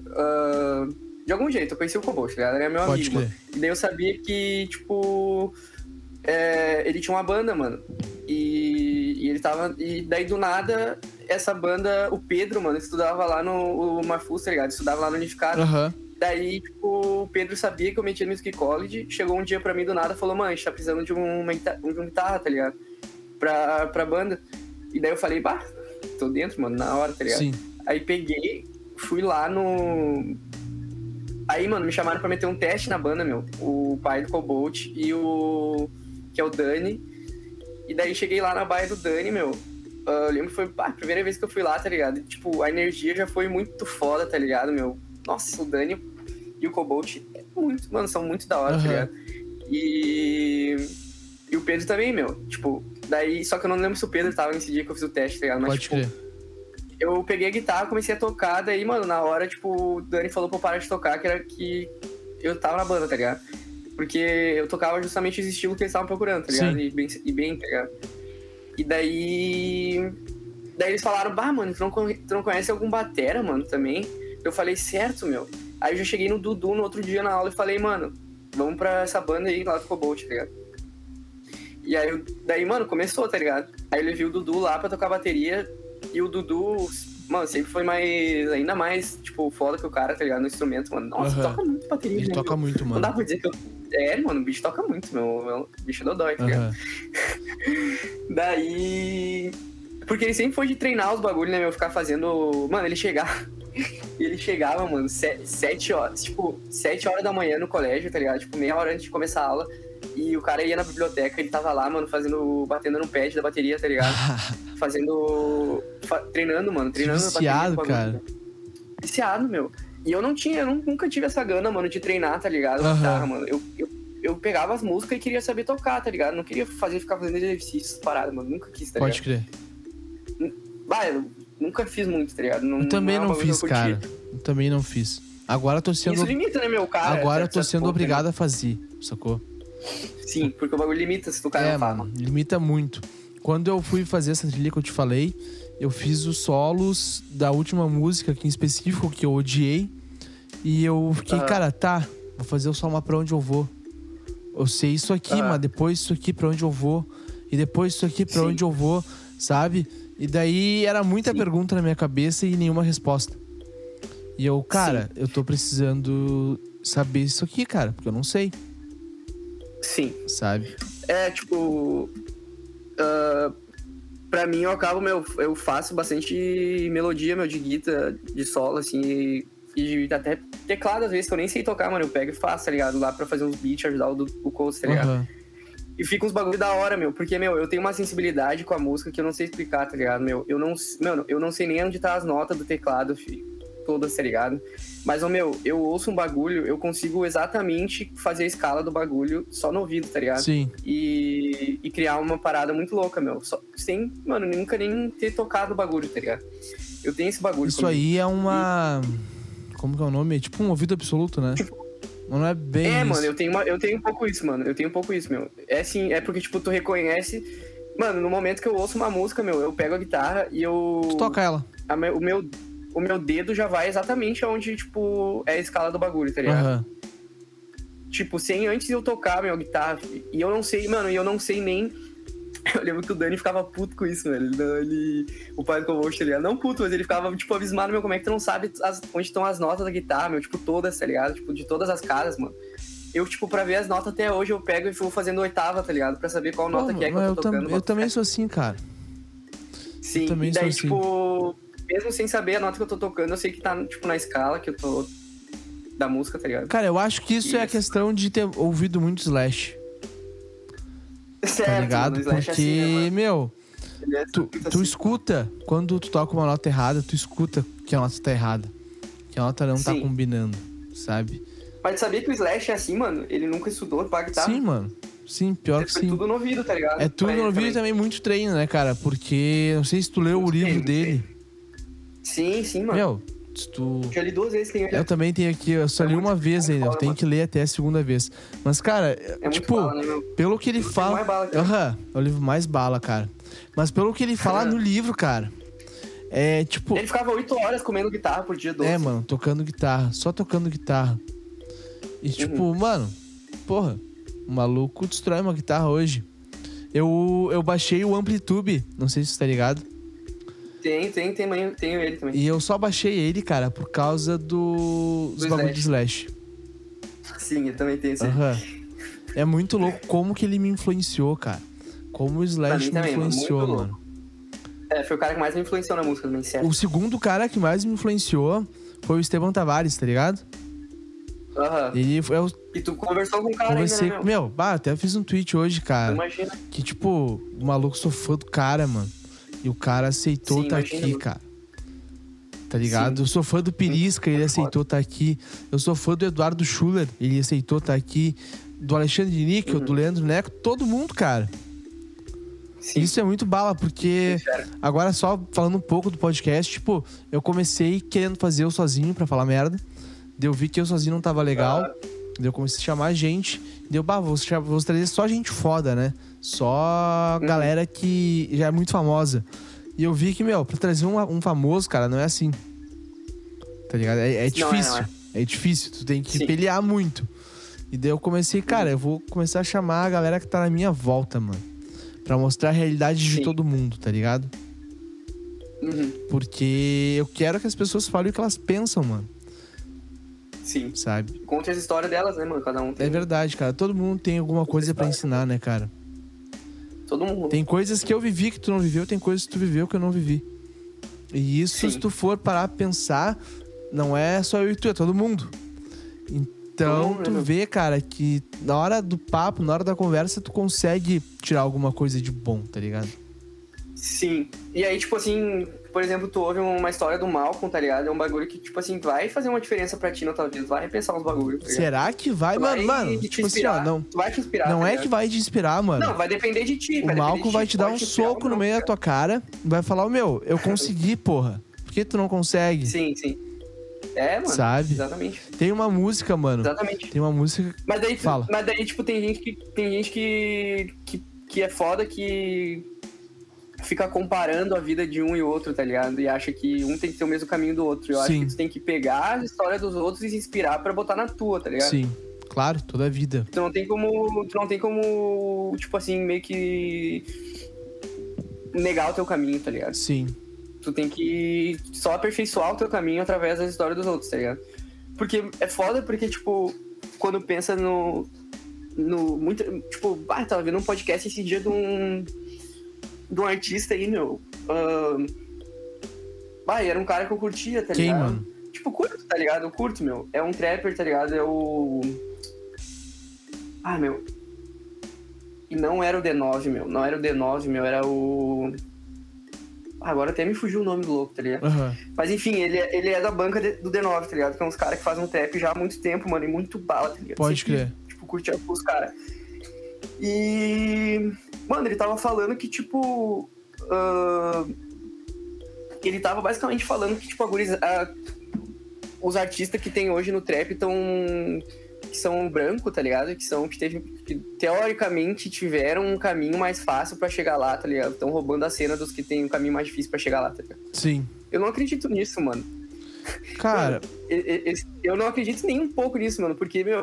De algum jeito, eu conheci o Cobalt, tá ligado? Ele é meu Pode amigo. E daí eu sabia que, tipo. é, ele tinha uma banda, mano. E, e ele tava. E daí do nada, essa banda, o Pedro, mano, estudava lá no o Marfus, tá ligado? Estudava lá no Unificado. Aham. Daí, tipo, o Pedro sabia que eu metia no Music College. Chegou um dia pra mim do nada e falou: Mano, a gente tá precisando de uma, guita- de uma guitarra, tá ligado? Pra, pra banda. E daí eu falei: Bah, tô dentro, mano, na hora, tá ligado? Sim. Aí peguei, fui lá no. Aí, mano, me chamaram pra meter um teste na banda, meu. O pai do Cobalt e o. que é o Dani. E daí cheguei lá na baia do Dani, meu. Ah, eu lembro que foi pá, a primeira vez que eu fui lá, tá ligado? E, tipo, a energia já foi muito foda, tá ligado, meu? Nossa, o Dani e o Cobalt é muito, mano, são muito da hora, Aham. tá ligado? E. E o Pedro também, meu. Tipo, daí. Só que eu não lembro se o Pedro tava nesse dia que eu fiz o teste, tá ligado? Mas, Pode tipo, crer. eu peguei a guitarra, comecei a tocar, daí, mano, na hora, tipo, o Dani falou pra eu parar de tocar, que era que eu tava na banda, tá ligado? Porque eu tocava justamente esse estilo que eles estavam procurando, tá ligado? Sim. E bem, e bem, tá ligado? E daí. Daí eles falaram, bah, mano, tu não, tu não conhece algum batera, mano, também? Eu falei, certo, meu. Aí eu já cheguei no Dudu no outro dia na aula e falei, mano, vamos pra essa banda aí lá do Cobalt, tá ligado? E aí, eu- daí, mano, começou, tá ligado? Aí eu levei o Dudu lá pra tocar bateria e o Dudu, mano, sempre foi mais, ainda mais, tipo, foda que o cara, tá ligado? No instrumento, mano. Nossa, Aham. toca muito bateria, Ele né, toca meu? muito, Não dá mano. pra dizer que eu... É, mano, o bicho toca muito, meu. meu bicho é dodói, tá ligado? Aham. [laughs] Daí. Porque ele sempre foi de treinar os bagulhos, né, meu? Ficar fazendo. Mano, ele chegava. [laughs] ele chegava, mano, se- sete horas. Tipo, sete horas da manhã no colégio, tá ligado? Tipo, meia hora antes de começar a aula. E o cara ia na biblioteca, ele tava lá, mano, fazendo. batendo no pad da bateria, tá ligado? [laughs] Fazendo. fa- treinando, mano. Treinando bateria, Viciado, o bagulho. cara. Viciado, meu. E eu não tinha, eu nunca tive essa gana, mano, de treinar, tá ligado? Aham. Guitarra, mano. Eu, eu, eu pegava as músicas e queria saber tocar, tá ligado? Não queria fazer, ficar fazendo exercícios parados, mano. Nunca quis, tá Pode ligado? crer. Bah, eu nunca fiz muito, tá ligado? Não, Eu também é não bagulho que fiz, cara. Eu também não fiz. Agora eu tô sendo. Isso limita, né, meu cara? Agora eu tô sendo ponto, obrigado a fazer, sacou? né? Sim, porque o bagulho limita se tu cara É, não fala. limita muito. Quando eu fui fazer essa trilha que eu te falei, eu fiz os solos da última música aqui em específico que eu odiei. E eu fiquei, Aham. cara, tá, vou fazer o solo mas pra onde eu vou. Eu sei isso aqui, Aham. mas depois isso aqui pra onde eu vou. E depois isso aqui pra Sim. onde eu vou, sabe? E daí era muita Sim. pergunta na minha cabeça e nenhuma resposta. E eu, cara, eu tô precisando saber isso aqui, cara, porque eu não sei, Sim. sabe? É, tipo. ah, pra mim, eu acabo, meu, eu faço bastante melodia, meu, de guitarra, de solo, assim, e E até teclado, às vezes, que eu nem sei tocar, mano. Eu pego e faço, tá ligado? Lá pra fazer uns beats, ajudar o, o Coast, tá ligado? Aham. E fica uns bagulho da hora, meu. Porque, meu, eu tenho uma sensibilidade com a música que eu não sei explicar, tá ligado, meu? Eu não, mano, eu não sei nem onde tá as notas do teclado, fi, todas, tá ligado? Mas, ô, meu, eu ouço um bagulho, eu consigo exatamente fazer a escala do bagulho só no ouvido, tá ligado? Sim. E, e criar uma parada muito louca, meu. Só, sem, mano, nunca nem ter tocado o bagulho, tá ligado? Eu tenho esse bagulho Isso comigo. aí é uma. Como que é o nome? É tipo um ouvido absoluto, né? Mas não é bem. É, isso. mano, eu tenho, uma, eu tenho um pouco isso, mano. Eu tenho um pouco isso, meu. É assim, é porque, tipo, tu reconhece. Mano, no momento que eu ouço uma música, meu, eu pego a guitarra e eu. Tu toca ela. a o, meu, o meu dedo já vai exatamente aonde, tipo, é a escala do bagulho, tá ligado? Aham. Tipo, sem antes eu tocar meu guitarra. E eu não sei, mano, e eu não sei nem. [laughs] Eu lembro que o Dani ficava puto com isso, velho. Ele, ele- o pai do Covolt, tá ligado? Não puto, mas ele ficava, tipo, abismado, meu, como é que tu não sabe as- onde estão as notas da guitarra, meu, tipo, todas, tá ligado? Tipo, de todas as casas, mano. Eu, tipo, pra ver as notas até hoje, eu pego e vou fazendo oitava, tá ligado? Pra saber qual nota Pô, que é que eu tô tam- tocando. eu boto também sou assim, cara. Sim, também e daí, sou assim. tipo, mesmo sem saber a nota que eu tô tocando, eu sei que tá, tipo, na escala que eu tô da música, tá ligado? Cara, eu acho que isso, é a questão de ter ouvido muito Slash, Certo, tá ligado? mano, o Slash é Porque, assim, né, meu, é tu, tu assim. escuta, quando tu toca uma nota errada, tu escuta que a nota tá errada. Que a nota não tá Sim. combinando, sabe? Mas tu sabia que o Slash é assim, mano? Ele nunca estudou pra guitarra. Sim, mano. Sim, pior que sim. tudo no ouvido, tá ligado? É tudo no ouvido e também muito treino, né, cara? Porque não sei se tu leu o livro treino, dele. Sim, sim, mano. Meu, se tu. Já li duas vezes, tem ele. Eu também tenho aqui, eu só É li uma vez muito ainda, eu tenho que ler até a segunda vez. Mas, cara, É muito tipo, bala, né, pelo que ele fala. mais bala. Aham, é o livro mais bala, cara. Mas pelo que ele fala no [laughs] livro, cara, é tipo. Ele ficava oito horas comendo guitarra por dia, doce. É, mano, tocando guitarra, só tocando guitarra. E tipo, Uhum. mano, porra, o maluco destrói uma guitarra hoje. Eu, eu baixei o Amplitude, não sei se você tá ligado. Tem, tem, tem, tem, tenho ele também. E eu só baixei ele, cara, por causa do, dos Do bagulho do Slash. Sim, eu também tenho esse. Aham. É muito louco como que ele me influenciou, cara. Como o Slash me influenciou, mano. É, foi o cara que mais me influenciou na música também, certo? O segundo cara que mais me influenciou foi o Esteban Tavares, tá ligado? Aham. Ele foi. Eu E tu conversou com o cara conversei ainda, né, meu? Meu, bah, até fiz um tweet hoje, cara. Imagina. Que, tipo, o maluco sou fã do cara, mano. E o cara aceitou Sim, tá aqui, cara. Tá ligado? Sim. Eu sou fã do Pirisca, ele aceitou tá aqui. Eu sou fã do Eduardo Schuller, ele aceitou tá aqui. Do Alexandre Níquel, Uhum. do Leandro Neco, todo mundo, cara. Sim. Isso é muito bala, porque agora só falando um pouco do podcast, tipo, eu comecei querendo fazer eu sozinho pra falar merda. Daí eu vi que eu sozinho não tava legal. Ah. Daí eu comecei a chamar gente. Deu, bah, vou, vou trazer só gente foda, né? Só Uhum. galera que já é muito famosa. E eu vi que, meu, pra trazer um, um famoso, cara, não é assim. Tá ligado? É, é Não é, difícil. não é. difícil. Tu tem que Sim. pelear muito. E daí eu comecei, cara, eu vou começar a chamar a galera que tá na minha volta, mano. Pra mostrar a realidade de Sim. todo mundo, tá ligado? Uhum. Porque eu quero que as pessoas falem o que elas pensam, mano. Sim. Sabe? Conte as histórias delas, né, mano? Cada um tem. É verdade, cara. Todo mundo tem alguma coisa pra ensinar, né, cara? Todo mundo. Tem coisas que eu vivi que tu não viveu, tem coisas que tu viveu que eu não vivi. E isso, Sim. se tu for parar pra pensar, não é só eu e tu, é todo mundo. Então, Todo mundo, tu né, vê, cara, que na hora do papo, na hora da conversa, tu consegue tirar alguma coisa de bom, tá ligado? Sim. E aí, tipo assim, por exemplo, tu ouve uma história do Malcolm, tá ligado? É um bagulho que, tipo assim, vai fazer uma diferença pra ti na tua vida. Vai repensar uns bagulhos. Tá? Será que vai, Tu mano? Mano, tipo assim, ó, não, Tu vai te inspirar. não tá é que vai te inspirar, mano. Não, vai depender de ti. O Malcolm vai te dar um te soco no meio da cara. tua cara vai falar, "Ô, meu, eu consegui, porra. Por que tu não consegue? Sim, sim. É, mano. Sabe? Exatamente. Tem uma música, mano. Exatamente. Tem uma música. Mas daí, Fala. mas daí tipo, tem gente que. Tem gente que, que. que é foda que. Fica comparando a vida de um e outro, tá ligado? E acha que um tem que ter o mesmo caminho do outro. Eu acho Sim. que tu tem que pegar a história dos outros e se inspirar pra botar na tua, tá ligado? Sim, claro, toda a vida. Tu não tem como. Tu não tem como. Tipo assim, meio que. negar o teu caminho, tá ligado? Sim. Tu tem que só aperfeiçoar o teu caminho através da história dos outros, tá ligado? Porque é foda porque, tipo, quando pensa no. No. Muito. Tipo, ah, tava vendo um podcast esse dia de um. Um artista aí, meu. ahn, Ah, e era um cara que eu curtia, tá Quem, ligado? mano? Tipo, curto, tá ligado? Eu curto, meu. É um trapper, tá ligado? É o. Ah, meu. E não era o D9, meu. Não era o D9, meu. Era o. Ah, Agora até me fugiu o nome do louco, tá ligado? Aham. Mas enfim, ele, é- ele é da banca de- do D9, tá ligado? Que é uns caras que fazem um trap já há muito tempo, mano, e muito bala, tá ligado? Pode Sempre, crer. Tipo, curte os caras. E. Mano, ele tava falando que, tipo. ah, ele tava basicamente falando que, tipo, a a- os artistas que tem hoje no trap estão. que são branco, tá ligado? Que são. que, teve, que teoricamente tiveram um caminho mais fácil pra chegar lá, tá ligado? Estão roubando a cena dos que tem um caminho mais difícil pra chegar lá, tá ligado? Sim. Eu não acredito nisso, mano. Cara, [laughs] E- e- esse- Eu não acredito nem um pouco nisso, mano, porque, meu,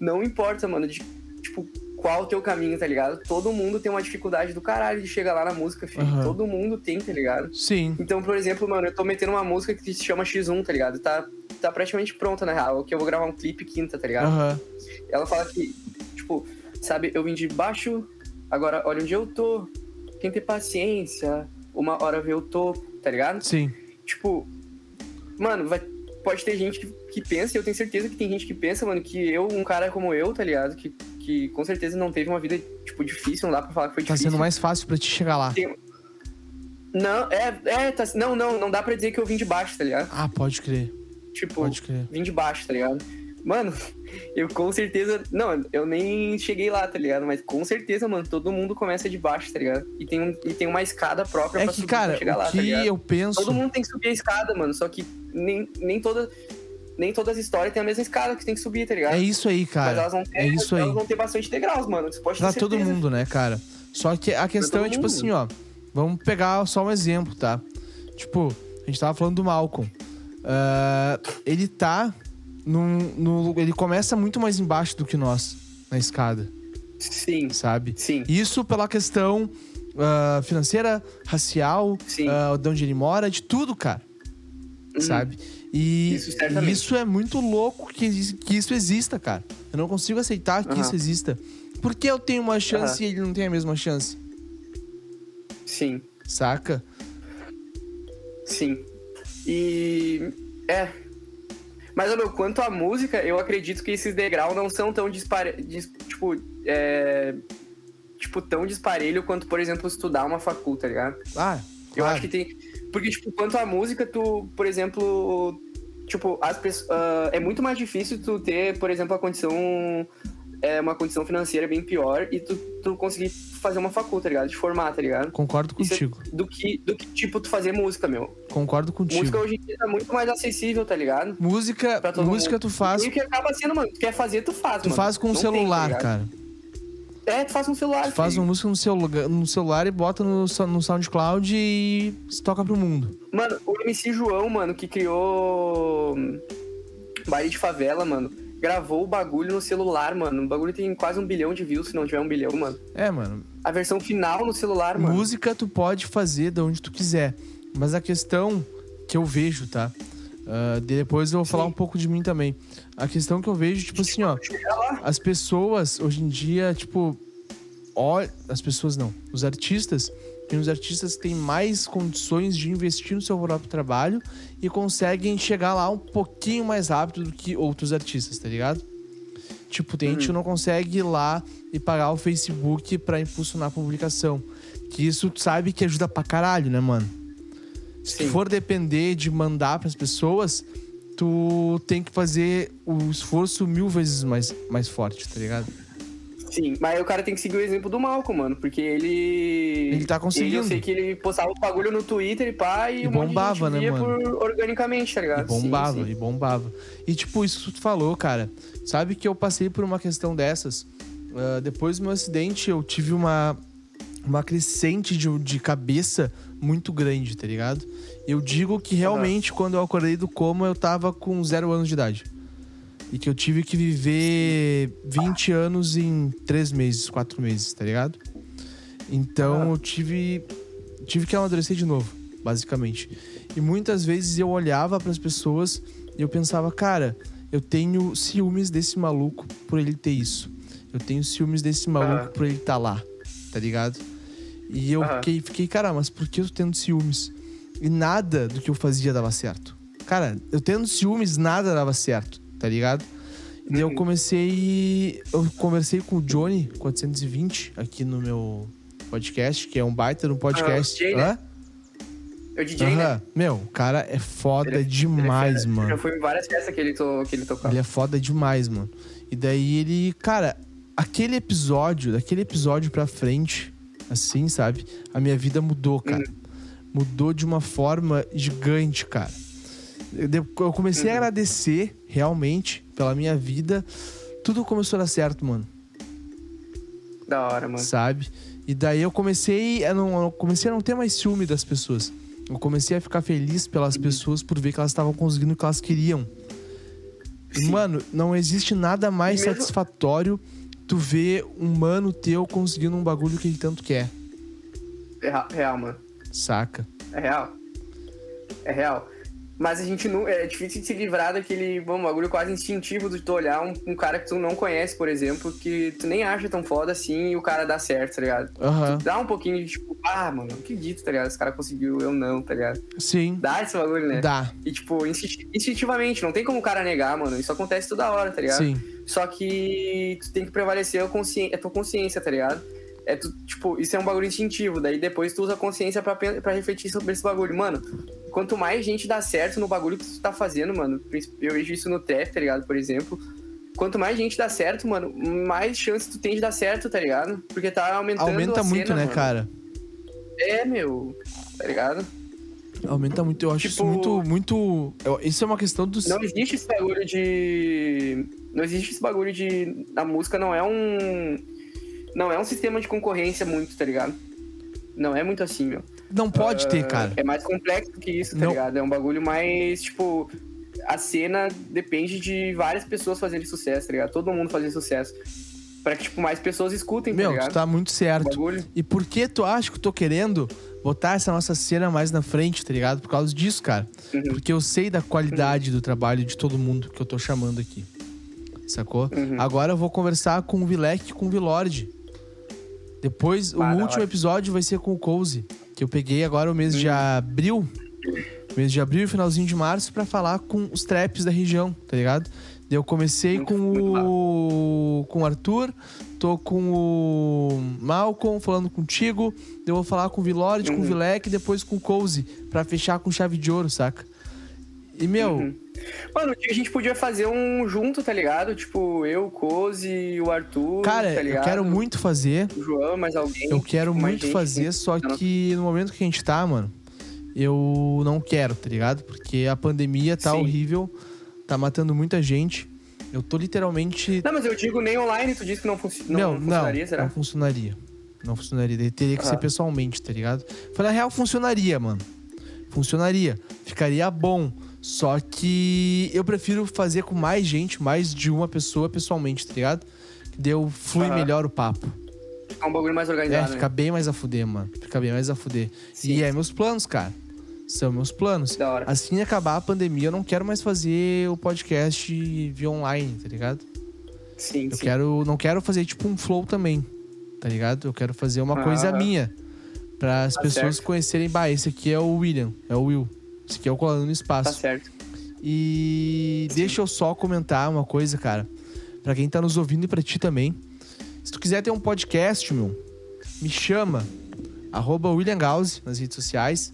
não importa, mano, de, tipo, qual o teu caminho, tá ligado? Todo mundo tem uma dificuldade do caralho de chegar lá na música, filho. Aham. Todo mundo tem, tá ligado? sim. Então, por exemplo, mano, eu tô metendo uma música que se chama X1, tá ligado? Tá, tá praticamente pronta, na real, que eu vou gravar um clipe quinta, tá ligado? Aham. Ela fala que, tipo, sabe, eu vim de baixo, agora olha onde eu tô. Quem tem paciência, uma hora vê o topo, tá ligado? Sim. Tipo, mano, vai, pode ter gente que, que pensa, e eu tenho certeza que tem gente que pensa, mano, que eu, um cara como eu, tá ligado? Que, que com certeza não teve uma vida, tipo, difícil, não dá pra falar que foi Tá difícil. sendo mais fácil pra te chegar lá. Não, é, é, tá, não, não, não dá pra dizer que eu vim de baixo, tá ligado? Ah, pode crer. Tipo, Pode crer. vim de baixo, tá ligado? Mano, [laughs] eu com certeza. Não, eu nem cheguei lá, tá ligado? Mas com certeza, mano, todo mundo começa de baixo, tá ligado? E tem, um, e tem uma escada própria É pra que, subir cara, pra chegar o lá, tá que ligado? eu penso. Todo mundo tem que subir a escada, mano. Só que nem, nem toda. Nem todas as histórias têm a mesma escada que tem que subir, tá ligado? É isso aí, Mas cara. elas vão ter, É isso elas aí. vão ter bastante degraus, mano. Você pode ter Pra todo certeza. mundo, né, cara? Só que a questão todo é, tipo mundo. assim, ó. Vamos pegar só um exemplo, tá? Tipo, a gente tava falando do Malcolm. Ah, ele tá num, no. Ele começa muito mais embaixo do que nós na escada, Sim, sabe? sim, Isso pela questão ah, financeira, racial, sim. ah, de onde ele mora, de tudo, cara. Uhum. Sabe? E Isso, isso é muito louco que, que isso exista, cara. Eu não consigo aceitar que Aham. isso exista. Por que eu tenho uma chance e ele não tem a mesma chance? Sim. Saca? Sim. E. É. Mas, meu, quanto à música, eu acredito que esses degraus não são tão dispare... dis- Tipo, é... Tipo, tão disparelho quanto, por exemplo, estudar uma facul, tá ligado? Ah, Eu claro. acho que tem. Porque, tipo, quanto à música, tu, por exemplo. Tipo, as pessoas. ah, é muito mais difícil tu ter, por exemplo, a condição. É uma condição financeira bem pior e tu, tu conseguir fazer uma facul, tá ligado? De formar, tá ligado? Concordo é- contigo. Do que, do que, tipo, tu fazer música, meu. Concordo contigo. Música hoje em dia tá muito mais acessível, tá ligado? música, música tu faz, E o que acaba sendo, mano, tu quer fazer, tu faz, tu mano. faz com o Não tem, tá celular, cara. É, tu faz com o celular, Tu faz filho. uma música no celular, no celular e bota no, no SoundCloud e se toca pro mundo. Mano, o MC João, mano, que criou hum, Baile de Favela, mano, gravou o bagulho no celular, mano. O bagulho tem quase um bilhão de views, se não tiver um bilhão, mano. É, mano. A versão final no celular, mano. Música tu pode fazer de onde tu quiser. Mas a questão que eu vejo, tá? Ah, depois eu vou falar Sim. um pouco de mim também. A questão que eu vejo, tipo assim, ó. As pessoas, hoje em dia, tipo. Olha, as pessoas não. Os artistas. Tem os artistas que têm mais condições de investir no seu próprio trabalho e conseguem chegar lá um pouquinho mais rápido do que outros artistas, tá ligado? Tipo, tem gente que não consegue ir lá e pagar o Facebook pra impulsionar a publicação. Que isso tu sabe que ajuda pra caralho, né, mano? Se Sim. for depender de mandar pras pessoas, tu tem que fazer o esforço mil vezes mais, mais forte, tá ligado? Sim, mas o cara tem que seguir o exemplo do Malcolm, mano, porque ele. Ele tá conseguindo. eu sei que ele postava o bagulho no Twitter e pá, e, E um bombava, gente né, mano? por organicamente, tá E ligado? bombava, Sim, sim. e bombava. E tipo, isso que tu falou, cara. Sabe que eu passei por uma questão dessas. Ah, depois do meu acidente, eu tive uma, uma crescente de, de cabeça muito grande, tá ligado? Eu digo que realmente, quando eu acordei do coma, eu tava com zero anos de idade. E que eu tive que viver 20 anos em 3 meses, 4 meses, tá ligado? Então Aham. eu tive, tive que amadurecer de novo, basicamente. E muitas vezes eu olhava para as pessoas e eu pensava, cara, eu tenho ciúmes desse maluco por ele ter isso. Eu tenho ciúmes desse maluco Aham. por ele estar lá, tá ligado? E eu Aham. fiquei, fiquei, cara, mas por que eu tô tendo ciúmes? E nada do que eu fazia dava certo. Cara, eu tendo ciúmes, nada dava certo, tá ligado? E daí eu Uhum. comecei. Eu conversei com o Johnny 420 aqui no meu podcast, que é um baita no podcast. Né? Hã? É o DJ, né? Aham. Meu, o cara é foda Ele é- demais, ele é mano. Já fui em várias festas que ele, to, que ele tocava. Ele é foda demais, mano. E daí ele, cara, aquele episódio, daquele episódio pra frente, assim, sabe? A minha vida mudou, cara. Mudou de uma forma gigante, cara. Eu, comecei a agradecer realmente pela minha vida. Tudo começou a dar certo, mano. Da hora, mano. Sabe? E daí eu comecei a não, eu comecei a não ter mais ciúme das pessoas. Eu comecei a ficar feliz pelas pessoas por ver que elas estavam conseguindo o que elas queriam. E, mano, não existe nada mais mesmo- satisfatório tu ver um mano teu conseguindo um bagulho que ele tanto quer, É real, mano. saca? É real. É real. Mas a gente não. É difícil de se livrar daquele bom, bagulho quase instintivo de tu olhar um, um cara que tu não conhece, por exemplo, que tu nem acha tão foda assim e o cara dá certo, tá ligado? Aham. Dá um pouquinho de tipo, ah, mano, não acredito, tá ligado? Esse cara conseguiu, eu não, tá ligado? Sim. Dá esse bagulho, né? Dá. E tipo, instinti- instintivamente, não tem como o cara negar, mano. Isso acontece toda hora, tá ligado? Sim. Só que tu tem que prevalecer a, consci... a tua consciência, tá ligado? É tu, tipo, isso é um bagulho instintivo. Daí depois tu usa a consciência pra refletir sobre esse bagulho. Mano, quanto mais gente dá certo no bagulho que tu tá fazendo, mano. Eu vejo isso no trap, tá ligado? Por exemplo. Quanto mais gente dá certo, mano, mais chance tu tem de dar certo, tá ligado? Porque tá aumentando Aumenta a muito, cena, né, mano. cara? É, meu. Tá ligado? Aumenta muito. Eu acho isso Tipo- muito. muito... eu- Isso é uma questão do. Não existe esse bagulho de. Não existe esse bagulho de. A música não é um. Não é um sistema de concorrência muito, tá ligado? Não é muito assim, meu. Não pode ter, Ah, cara. É mais complexo que isso, tá Não. ligado? É um bagulho mais, tipo. A cena depende de várias pessoas fazerem sucesso, tá ligado? Todo mundo fazer sucesso. Pra que, tipo, mais pessoas escutem, tá Meu, ligado? tu tá muito certo. E por que tu acha que eu tô querendo botar essa nossa cena mais na frente, tá ligado? Por causa disso, cara. Uhum. Porque eu sei da qualidade do trabalho de todo mundo que eu tô chamando aqui. Sacou? Uhum. Agora eu vou conversar com o Vilek e com o Vilord. Depois, Ah, o último episódio vai ser com o Cozy. Que eu peguei agora o mês de abril. Mês de abril e finalzinho de março pra falar com os traps da região, tá ligado? Eu comecei Muito- com muito o. com o Arthur, tô com o Malcolm falando contigo. Eu vou falar com o Vilord, com o Uhum. Vilek e depois com o Cozy, pra fechar com chave de ouro, saca? E, meu, Uhum. Mano, a gente podia fazer um junto, tá ligado? Tipo, eu, o Cozy, o Arthur, cara, tá eu quero muito fazer. O João, mais alguém. Eu quero tipo, muito gente, fazer, só que no momento que a gente tá, mano, eu não quero, tá ligado? Porque a pandemia tá Sim. horrível, tá matando muita gente. Eu tô literalmente. Não, mas eu digo nem online, tu disse que não, funci não, não, funcionaria, será? não funcionaria. Não funcionaria. Teria que ser Ah. pessoalmente, tá ligado? Falei, na real, funcionaria, mano. Funcionaria. Ficaria bom. Só que eu prefiro fazer com mais gente, mais de uma pessoa pessoalmente, tá ligado? Que deu flui melhor o papo. Ficar um bagulho mais É, organizado, fica né? bem mais a fuder, mano. Fica bem mais a fuder. Sim. E é meus planos, cara. São meus planos. Assim acabar a pandemia, eu não quero mais fazer o podcast via online, tá ligado? Sim, Eu sim. quero, não quero fazer tipo um flow também, tá ligado? Eu quero fazer uma Ah. coisa minha. Para as Tá pessoas certo. conhecerem, bah, esse aqui é o William, é o Will. Esse aqui é o Colando no Tá Espaço. certo. E deixa eu só comentar uma coisa, cara. Pra quem tá nos ouvindo e pra ti também. Se tu quiser ter um podcast, meu, me chama. Arroba William Gause nas redes sociais.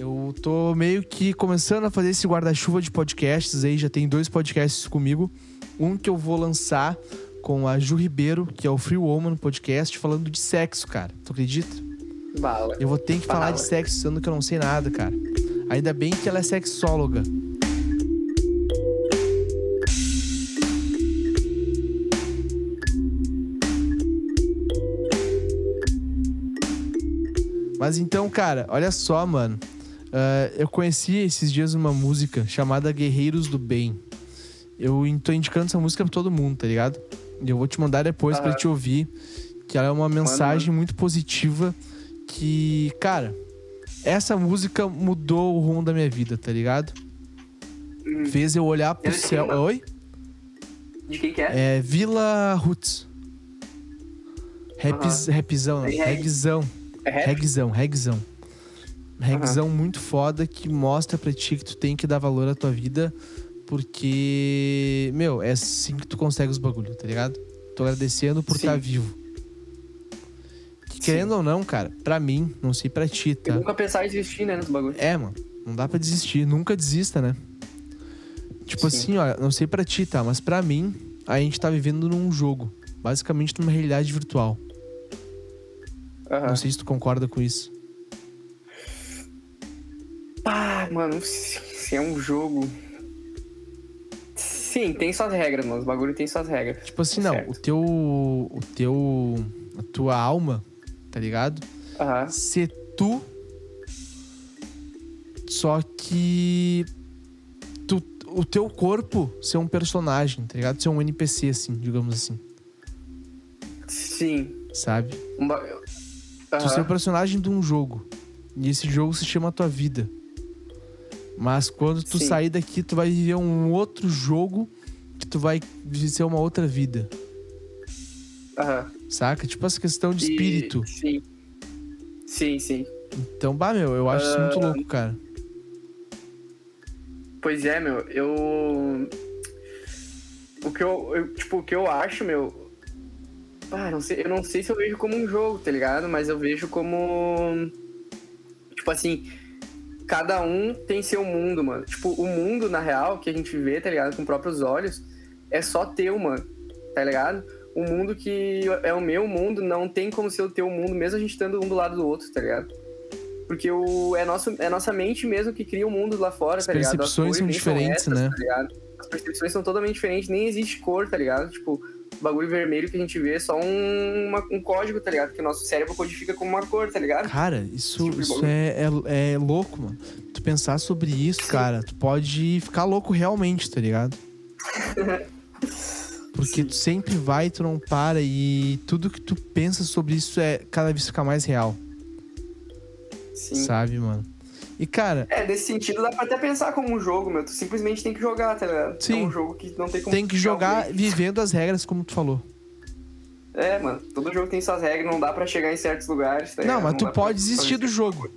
Eu tô meio que começando a fazer esse guarda-chuva de podcasts aí. Já tem dois podcasts comigo. Um que eu vou lançar com a Ju Ribeiro, que é o Free Woman Podcast, falando de sexo, cara. Tu acredita? Bala. Eu vou ter que falar Fala. de sexo, sendo que eu não sei nada, cara. Ainda bem que ela é sexóloga. Mas então, cara, olha só, mano. Ah, eu conheci esses dias uma música chamada Guerreiros do Bem. Eu tô indicando essa música pra todo mundo, tá ligado? E eu vou te mandar depois pra Aham. te ouvir. Que ela é uma mensagem muito positiva. Que, cara, essa música mudou o rumo da minha vida, tá ligado? Hum. Fez eu olhar pro de céu. quem, mano? Oi? De quem que é? É Vila Roots. Raps, Rapzão, não. Regzão. É rap? Regzão, regzão. Reguizão muito foda que mostra pra ti que tu tem que dar valor à tua vida, porque, meu, é assim que tu consegue os bagulho, tá ligado? Tô agradecendo por estar vivo. Que, querendo ou não, cara, pra mim, não sei pra ti, tá? nunca pensar em desistir, né, nos bagulhos. É, mano, não dá pra desistir, nunca desista, né? Tipo Sim. assim, olha, não sei pra ti, tá? Mas pra mim, a gente tá vivendo num jogo, basicamente numa realidade virtual. Aham. Não sei se tu concorda com isso. Mano, se se é um jogo. Sim, tem suas regras, mano. Os bagulho tem suas regras. Tipo assim, não, Certo. o teu. O teu. A tua alma, tá ligado? Aham. Ser tu. Só que. Tu, o teu corpo ser um personagem, tá ligado? Ser um NPC, assim, digamos assim. Sim. Sabe? Um ba... Tu ser o personagem de um jogo. E esse jogo se chama tua vida. Mas quando tu Sim. sair daqui, tu vai viver um outro jogo que tu vai ser uma outra vida. Aham. Saca? Tipo essa questão de E- espírito. Sim. Sim, sim. Então, bah, meu, eu acho isso muito Ah. louco, cara. Pois é, meu, eu. O que eu, eu- Tipo, o que eu acho, meu. Ah, não sei, eu não sei se eu vejo como um jogo, tá ligado? Mas eu vejo como. Tipo assim. Cada um tem seu mundo, mano. Tipo, o mundo, na real, que a gente vê, tá ligado? Com próprios olhos, é só teu, mano. Tá ligado? O mundo que é o meu mundo não tem como ser o teu mundo, mesmo a gente estando um do lado do outro, tá ligado? Porque o, é, nosso, é nossa mente mesmo que cria o mundo lá fora, As tá ligado? percepções são diferentes, essas, né? Tá? As percepções são totalmente diferentes, nem existe cor, tá ligado? Tipo, bagulho vermelho que a gente vê é só um, uma- um código, tá ligado? Que o nosso cérebro codifica como uma cor, tá ligado? Cara, isso, Tipo isso é, é, é louco, mano. Tu pensar sobre isso, cara, tu pode ficar louco realmente, tá ligado? [laughs] Porque tu sempre vai, tu não para e tudo que tu pensa sobre isso é cada vez ficar mais real, Sim. sabe, mano? E cara, É, nesse sentido dá pra até pensar como um jogo, meu. Tu simplesmente tem que jogar, tá ligado? Sim. É um jogo que não tem como. tem que jogar ruim. vivendo as regras como tu falou. É, mano. Todo jogo tem suas regras, não dá pra chegar em certos lugares, tá Não, ligado? mas tu dá pra pode desistir do jogo.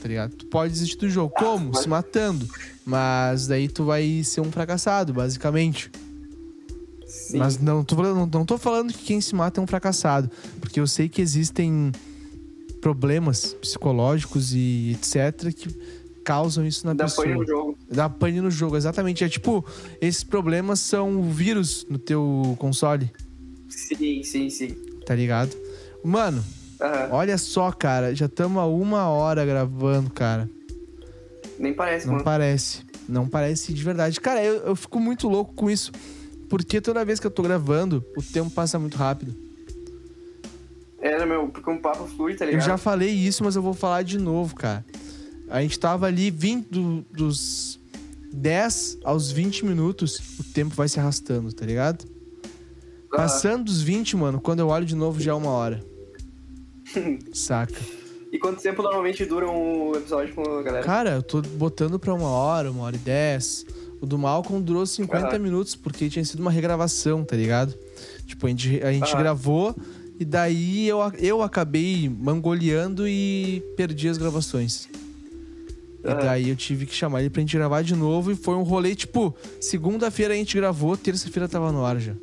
Tá ligado? Tu pode desistir do jogo. Como? mas- Se matando. Mas daí tu vai ser um fracassado, basicamente. Sim. Mas não tô, falando, não, não tô falando que quem se mata é um fracassado. Porque eu sei que existem problemas psicológicos e etc. que causam isso na dá pessoa. pane no jogo. Dá pane no jogo, exatamente. É tipo, esses problemas são vírus no teu console, Sim, sim, sim. tá ligado? Mano, Aham. olha só, cara. Já estamos a uma hora gravando, cara. Nem parece, Não mano. parece. Não parece de verdade. Cara, eu, eu fico muito louco com isso. Porque toda vez que eu tô gravando, o tempo passa muito rápido. É, meu, porque um papo flui, tá Eu ligado? já falei isso, mas eu vou falar de novo, cara. A gente tava ali 20 do- dos 10 aos 20 minutos, o tempo vai se arrastando, tá ligado? Ah, Passando dos 20, mano, quando eu olho de novo já é uma hora. [laughs] Saca? E quanto tempo normalmente dura um episódio com a galera? Cara, eu tô botando pra uma hora, uma hora e dez. O do Malcolm durou 50 Aham. minutos, porque tinha sido uma regravação, tá ligado? Tipo, a gente, a gente gravou e daí eu, eu acabei mangoleando e perdi as gravações. E Aham. daí eu tive que chamar ele pra gente gravar de novo e foi um rolê, tipo, segunda-feira a gente gravou, terça-feira tava no ar já,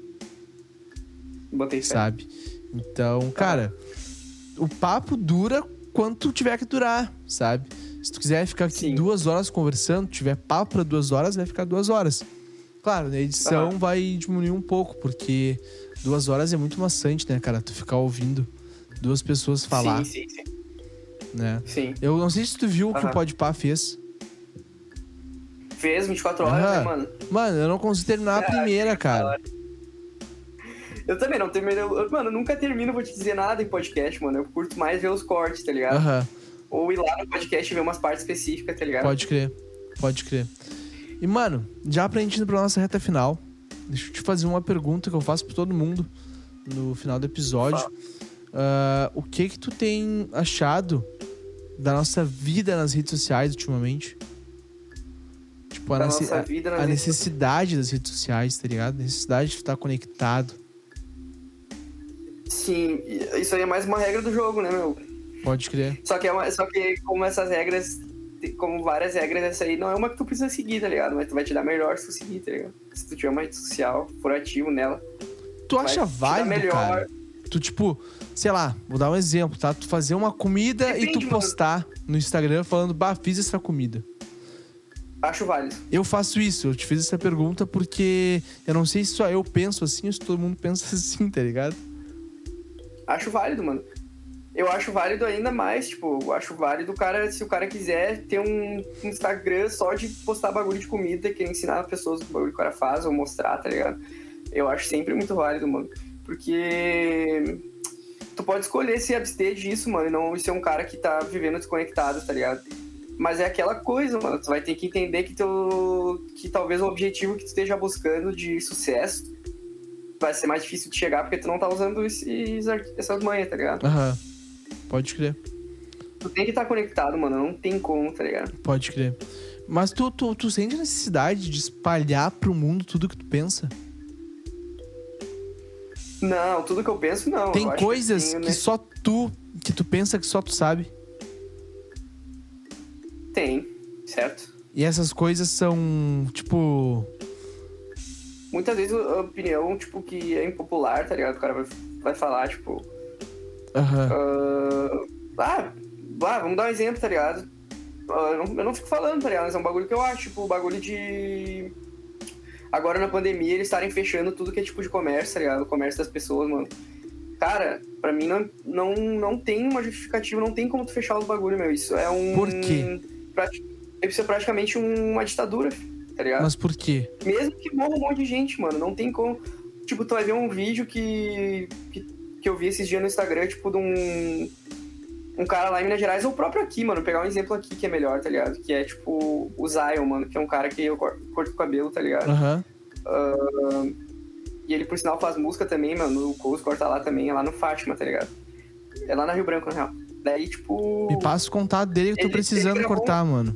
Botei fé. sabe? Então, cara, o papo dura quanto tiver que durar, sabe? Se tu quiser ficar aqui Sim. duas horas conversando, tiver papo pra duas horas, vai ficar duas horas. Claro, na edição Aham. vai diminuir um pouco, porque duas horas é muito maçante, né, cara? Tu ficar ouvindo duas pessoas falar, Sim, sim, sim. né? Sim. Eu não sei se tu viu o que o Podpah fez. Fez 24 horas, Aham. né, mano? Mano, eu não consigo terminar a primeira, cara. Eu também não termino. eu- Mano, eu nunca termino, vou te dizer nada em podcast, mano. Eu curto mais ver os cortes, tá ligado? Aham, Ou ir lá no podcast e ver umas partes específicas, tá ligado? pode crer. Pode crer. E, mano, já pra gente ir pra nossa reta final, deixa eu te fazer uma pergunta que eu faço pra todo mundo no final do episódio. Ah, o que que tu tem achado da nossa vida nas redes sociais ultimamente? Tipo, a, nece- nossa a- a redes necessidade das redes sociais, tá ligado? A necessidade de estar conectado. Sim, isso aí é mais uma regra do jogo, né, meu? Pode crer. Só que, é uma, só que como essas regras, como várias regras, essa aí não é uma que tu precisa seguir, tá ligado? Mas tu vai te dar melhor se tu seguir, tá ligado? Se tu tiver uma rede social, for ativo nela. Tu acha válido, cara? Tu, tipo, sei lá, vou dar um exemplo, tá? Tu fazer uma comida e Depende, tu mano. postar no Instagram falando, bah, fiz essa comida. Acho válido. Eu faço isso, eu te fiz essa pergunta porque eu não sei se só eu penso assim ou se todo mundo pensa [laughs] assim, tá ligado? Acho válido, mano. Eu acho válido ainda mais, tipo, eu acho válido o cara, se o cara quiser ter um Instagram só de postar bagulho de comida, que ensinar pessoas o bagulho que o cara faz, ou mostrar, tá ligado? Eu acho sempre muito válido, mano. Porque tu pode escolher se abster disso, mano, e não ser um cara que tá vivendo desconectado, tá ligado? Mas é aquela coisa, mano. Tu vai ter que entender que, teu, que talvez o objetivo que tu esteja buscando de sucesso vai ser mais difícil de chegar porque tu não tá usando esses, essas manhas, tá ligado? Aham. Pode crer, Tu tem que estar conectado, mano. Não tem como, tá ligado? pode crer. Mas tu, tu, tu sente a necessidade de espalhar pro mundo tudo que tu pensa? Não, tudo que eu penso, não. Tem coisas tenho, que né? só tu, que tu pensa que só tu sabe. Tem, certo? E essas coisas são, tipo. Muitas vezes a opinião, tipo, que é impopular, tá ligado? O cara vai, vai falar, tipo... Aham. Ah, ah, vamos dar um exemplo, tá ligado? Ah, eu, não, eu não fico falando, tá ligado? Mas é um bagulho que eu acho, tipo, o bagulho de... Agora na pandemia eles estarem fechando tudo que é tipo de comércio, tá ligado? O comércio das pessoas, mano. Cara, pra mim não, não, não tem uma justificativa, não tem como tu fechar os bagulho, meu. Isso é um... Por quê? prati- Isso é praticamente um- uma ditadura, tá ligado? Mas por quê? Mesmo que morra um monte de gente, mano, não tem como. Tipo, tu vai ver um vídeo que, que, que eu vi esses dias no Instagram, tipo, de um. Um cara lá em Minas Gerais, ou o próprio aqui, mano. Pegar um exemplo aqui que é melhor, tá ligado? Que é, tipo, o Zion, mano, que é um cara que eu cor- corto o cabelo, tá ligado? Aham. E ele, por sinal, faz música também, mano. O Coles corta lá também, é lá no Fátima, tá ligado? É lá na Rio Branco, na real. Daí, tipo. Me passa o contato dele que eu tô precisando cortar, mano.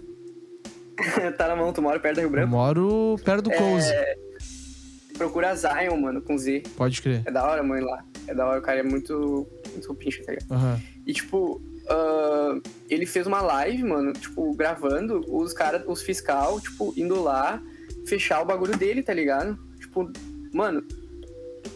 [laughs] tá na mão, tu mora perto da Rio Eu Branco. moro perto do Cozy. Procura Zion, mano, com Z. Pode crer. É da hora, mãe, lá. É da hora, o cara é muito. Muito pincha, tá ligado? Aham. E, tipo, ah, ele fez uma live, mano, tipo, gravando os caras, os fiscal, tipo, indo lá fechar o bagulho dele, tá ligado? Tipo, mano,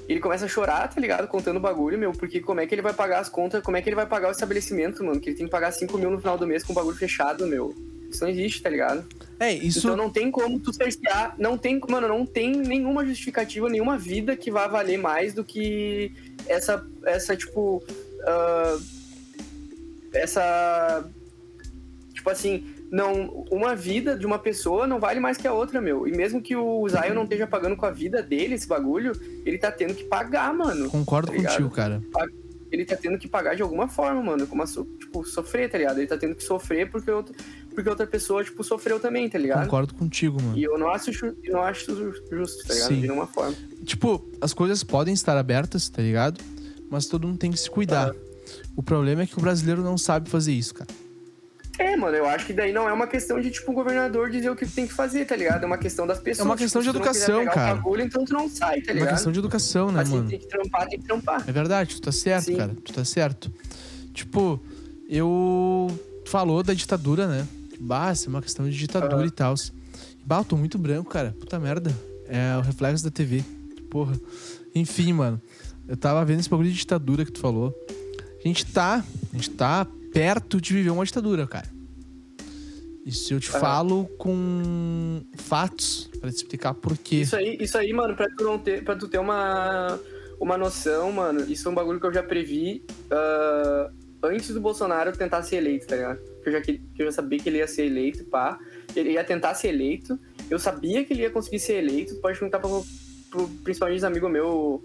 ele começa a chorar, tá ligado? Contando o bagulho, meu, porque como é que ele vai pagar as contas, como é que ele vai pagar o estabelecimento, mano? Que ele tem que pagar 5 mil no final do mês com o bagulho fechado, meu. Isso não existe, tá ligado? É, isso. Então não tem como tu cercear, não tem, mano, não tem nenhuma justificativa, nenhuma vida que vá valer mais do que essa, essa tipo, ah, essa, tipo assim, não, uma vida de uma pessoa não vale mais que a outra, meu. E mesmo que o Zion não esteja pagando com a vida dele esse bagulho, ele tá tendo que pagar, mano. Concordo tá contigo, cara. Ele tá tendo que pagar de alguma forma, mano. Como tipo, sofrer, tá ligado? Ele tá tendo que sofrer porque, outra, porque outra pessoa, tipo, sofreu também, tá ligado? Concordo contigo, mano. E eu não acho, eu não acho isso justo, tá ligado? Sim. De nenhuma forma. Tipo, as coisas podem estar abertas, tá ligado? Mas todo mundo tem que se cuidar. O problema é que o brasileiro não sabe fazer isso, cara. É, mano, eu acho que daí não é uma questão de, tipo, o governador dizer o que tem que fazer, tá ligado? É uma questão das pessoas. É uma questão tipo, de educação, cara. Bagulho, então tu não sai, tá É ligado? uma questão de educação, né, assim, mano? tem que trampar, tem que trampar. É verdade, tu tá certo, Sim. cara. Tu tá certo. Tipo, eu. Tu falou da ditadura, né? Isso é uma questão de ditadura Aham. e tal. Bah, eu tô muito branco, cara. Puta merda. É o reflexo da TV. Porra. Enfim, mano. Eu tava vendo esse bagulho de ditadura que tu falou. A gente tá. A gente tá perto de viver uma ditadura, cara. Isso eu te Aham. falo com fatos pra te explicar por quê. Isso aí, isso aí, mano, pra tu, não ter, pra tu ter uma, uma noção, mano, isso é um bagulho que eu já previ ah, antes do Bolsonaro tentar ser eleito, tá ligado? Que eu, já, que, eu já sabia que ele ia ser eleito, pá. Ele ia tentar ser eleito. Eu sabia que ele ia conseguir ser eleito. Pode perguntar pro, pro, principalmente os amigos meus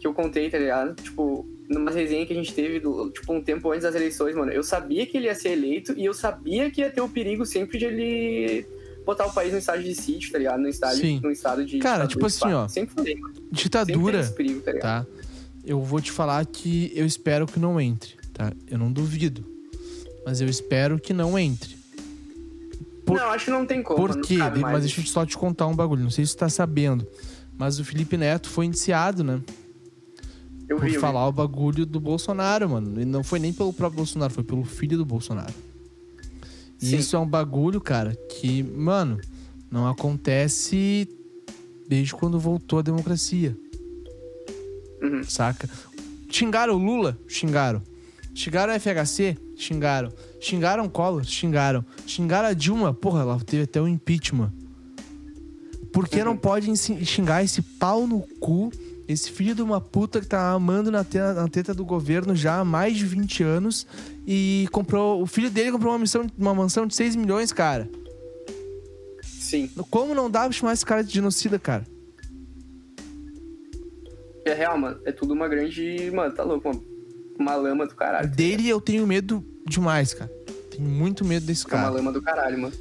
que eu contei, tá ligado? Tipo, numa resenha que a gente teve, do, tipo, um tempo antes das eleições, mano. Eu sabia que ele ia ser eleito e eu sabia que ia ter o perigo sempre de ele botar o país no estágio de sítio, tá ligado? No estágio, Sim. no estado de. Cara, tipo assim, ó, Sempre falei, mano. Sempre Ditadura. esse perigo, tá tá? Eu vou te falar que eu espero que não entre, tá? Eu não duvido. Mas eu espero que não entre. Por- Não, acho que não tem como. Por quê? Mas deixa eu só te contar um bagulho. Não sei se tu tá sabendo. Mas o Felipe Neto foi indiciado, né? Eu por vi, eu vi. falar o bagulho do Bolsonaro, mano. E não foi nem pelo próprio Bolsonaro, foi pelo filho do Bolsonaro. E Sim. isso é um bagulho, cara, que, mano, não acontece desde quando voltou a democracia. Uhum. Saca? Xingaram o Lula? Xingaram. Xingaram o FHC? Xingaram. Xingaram o Collor? Xingaram. Xingaram a Dilma? Porra, ela teve até um impeachment. Por que não Uhum. pode ensi- xingar esse pau no cu, esse filho de uma puta que tá amando na teta, na teta do governo já há mais de 20 anos e comprou. O filho dele comprou uma, missão, uma mansão de 6 milhões, cara. Sim. Como não dá pra chamar esse cara de genocida, cara? É real, mano. É tudo uma grande. Mano, tá louco, uma, uma lama do caralho. Dele eu tenho medo demais, cara. Tenho muito medo desse É uma cara. lama do caralho, mano.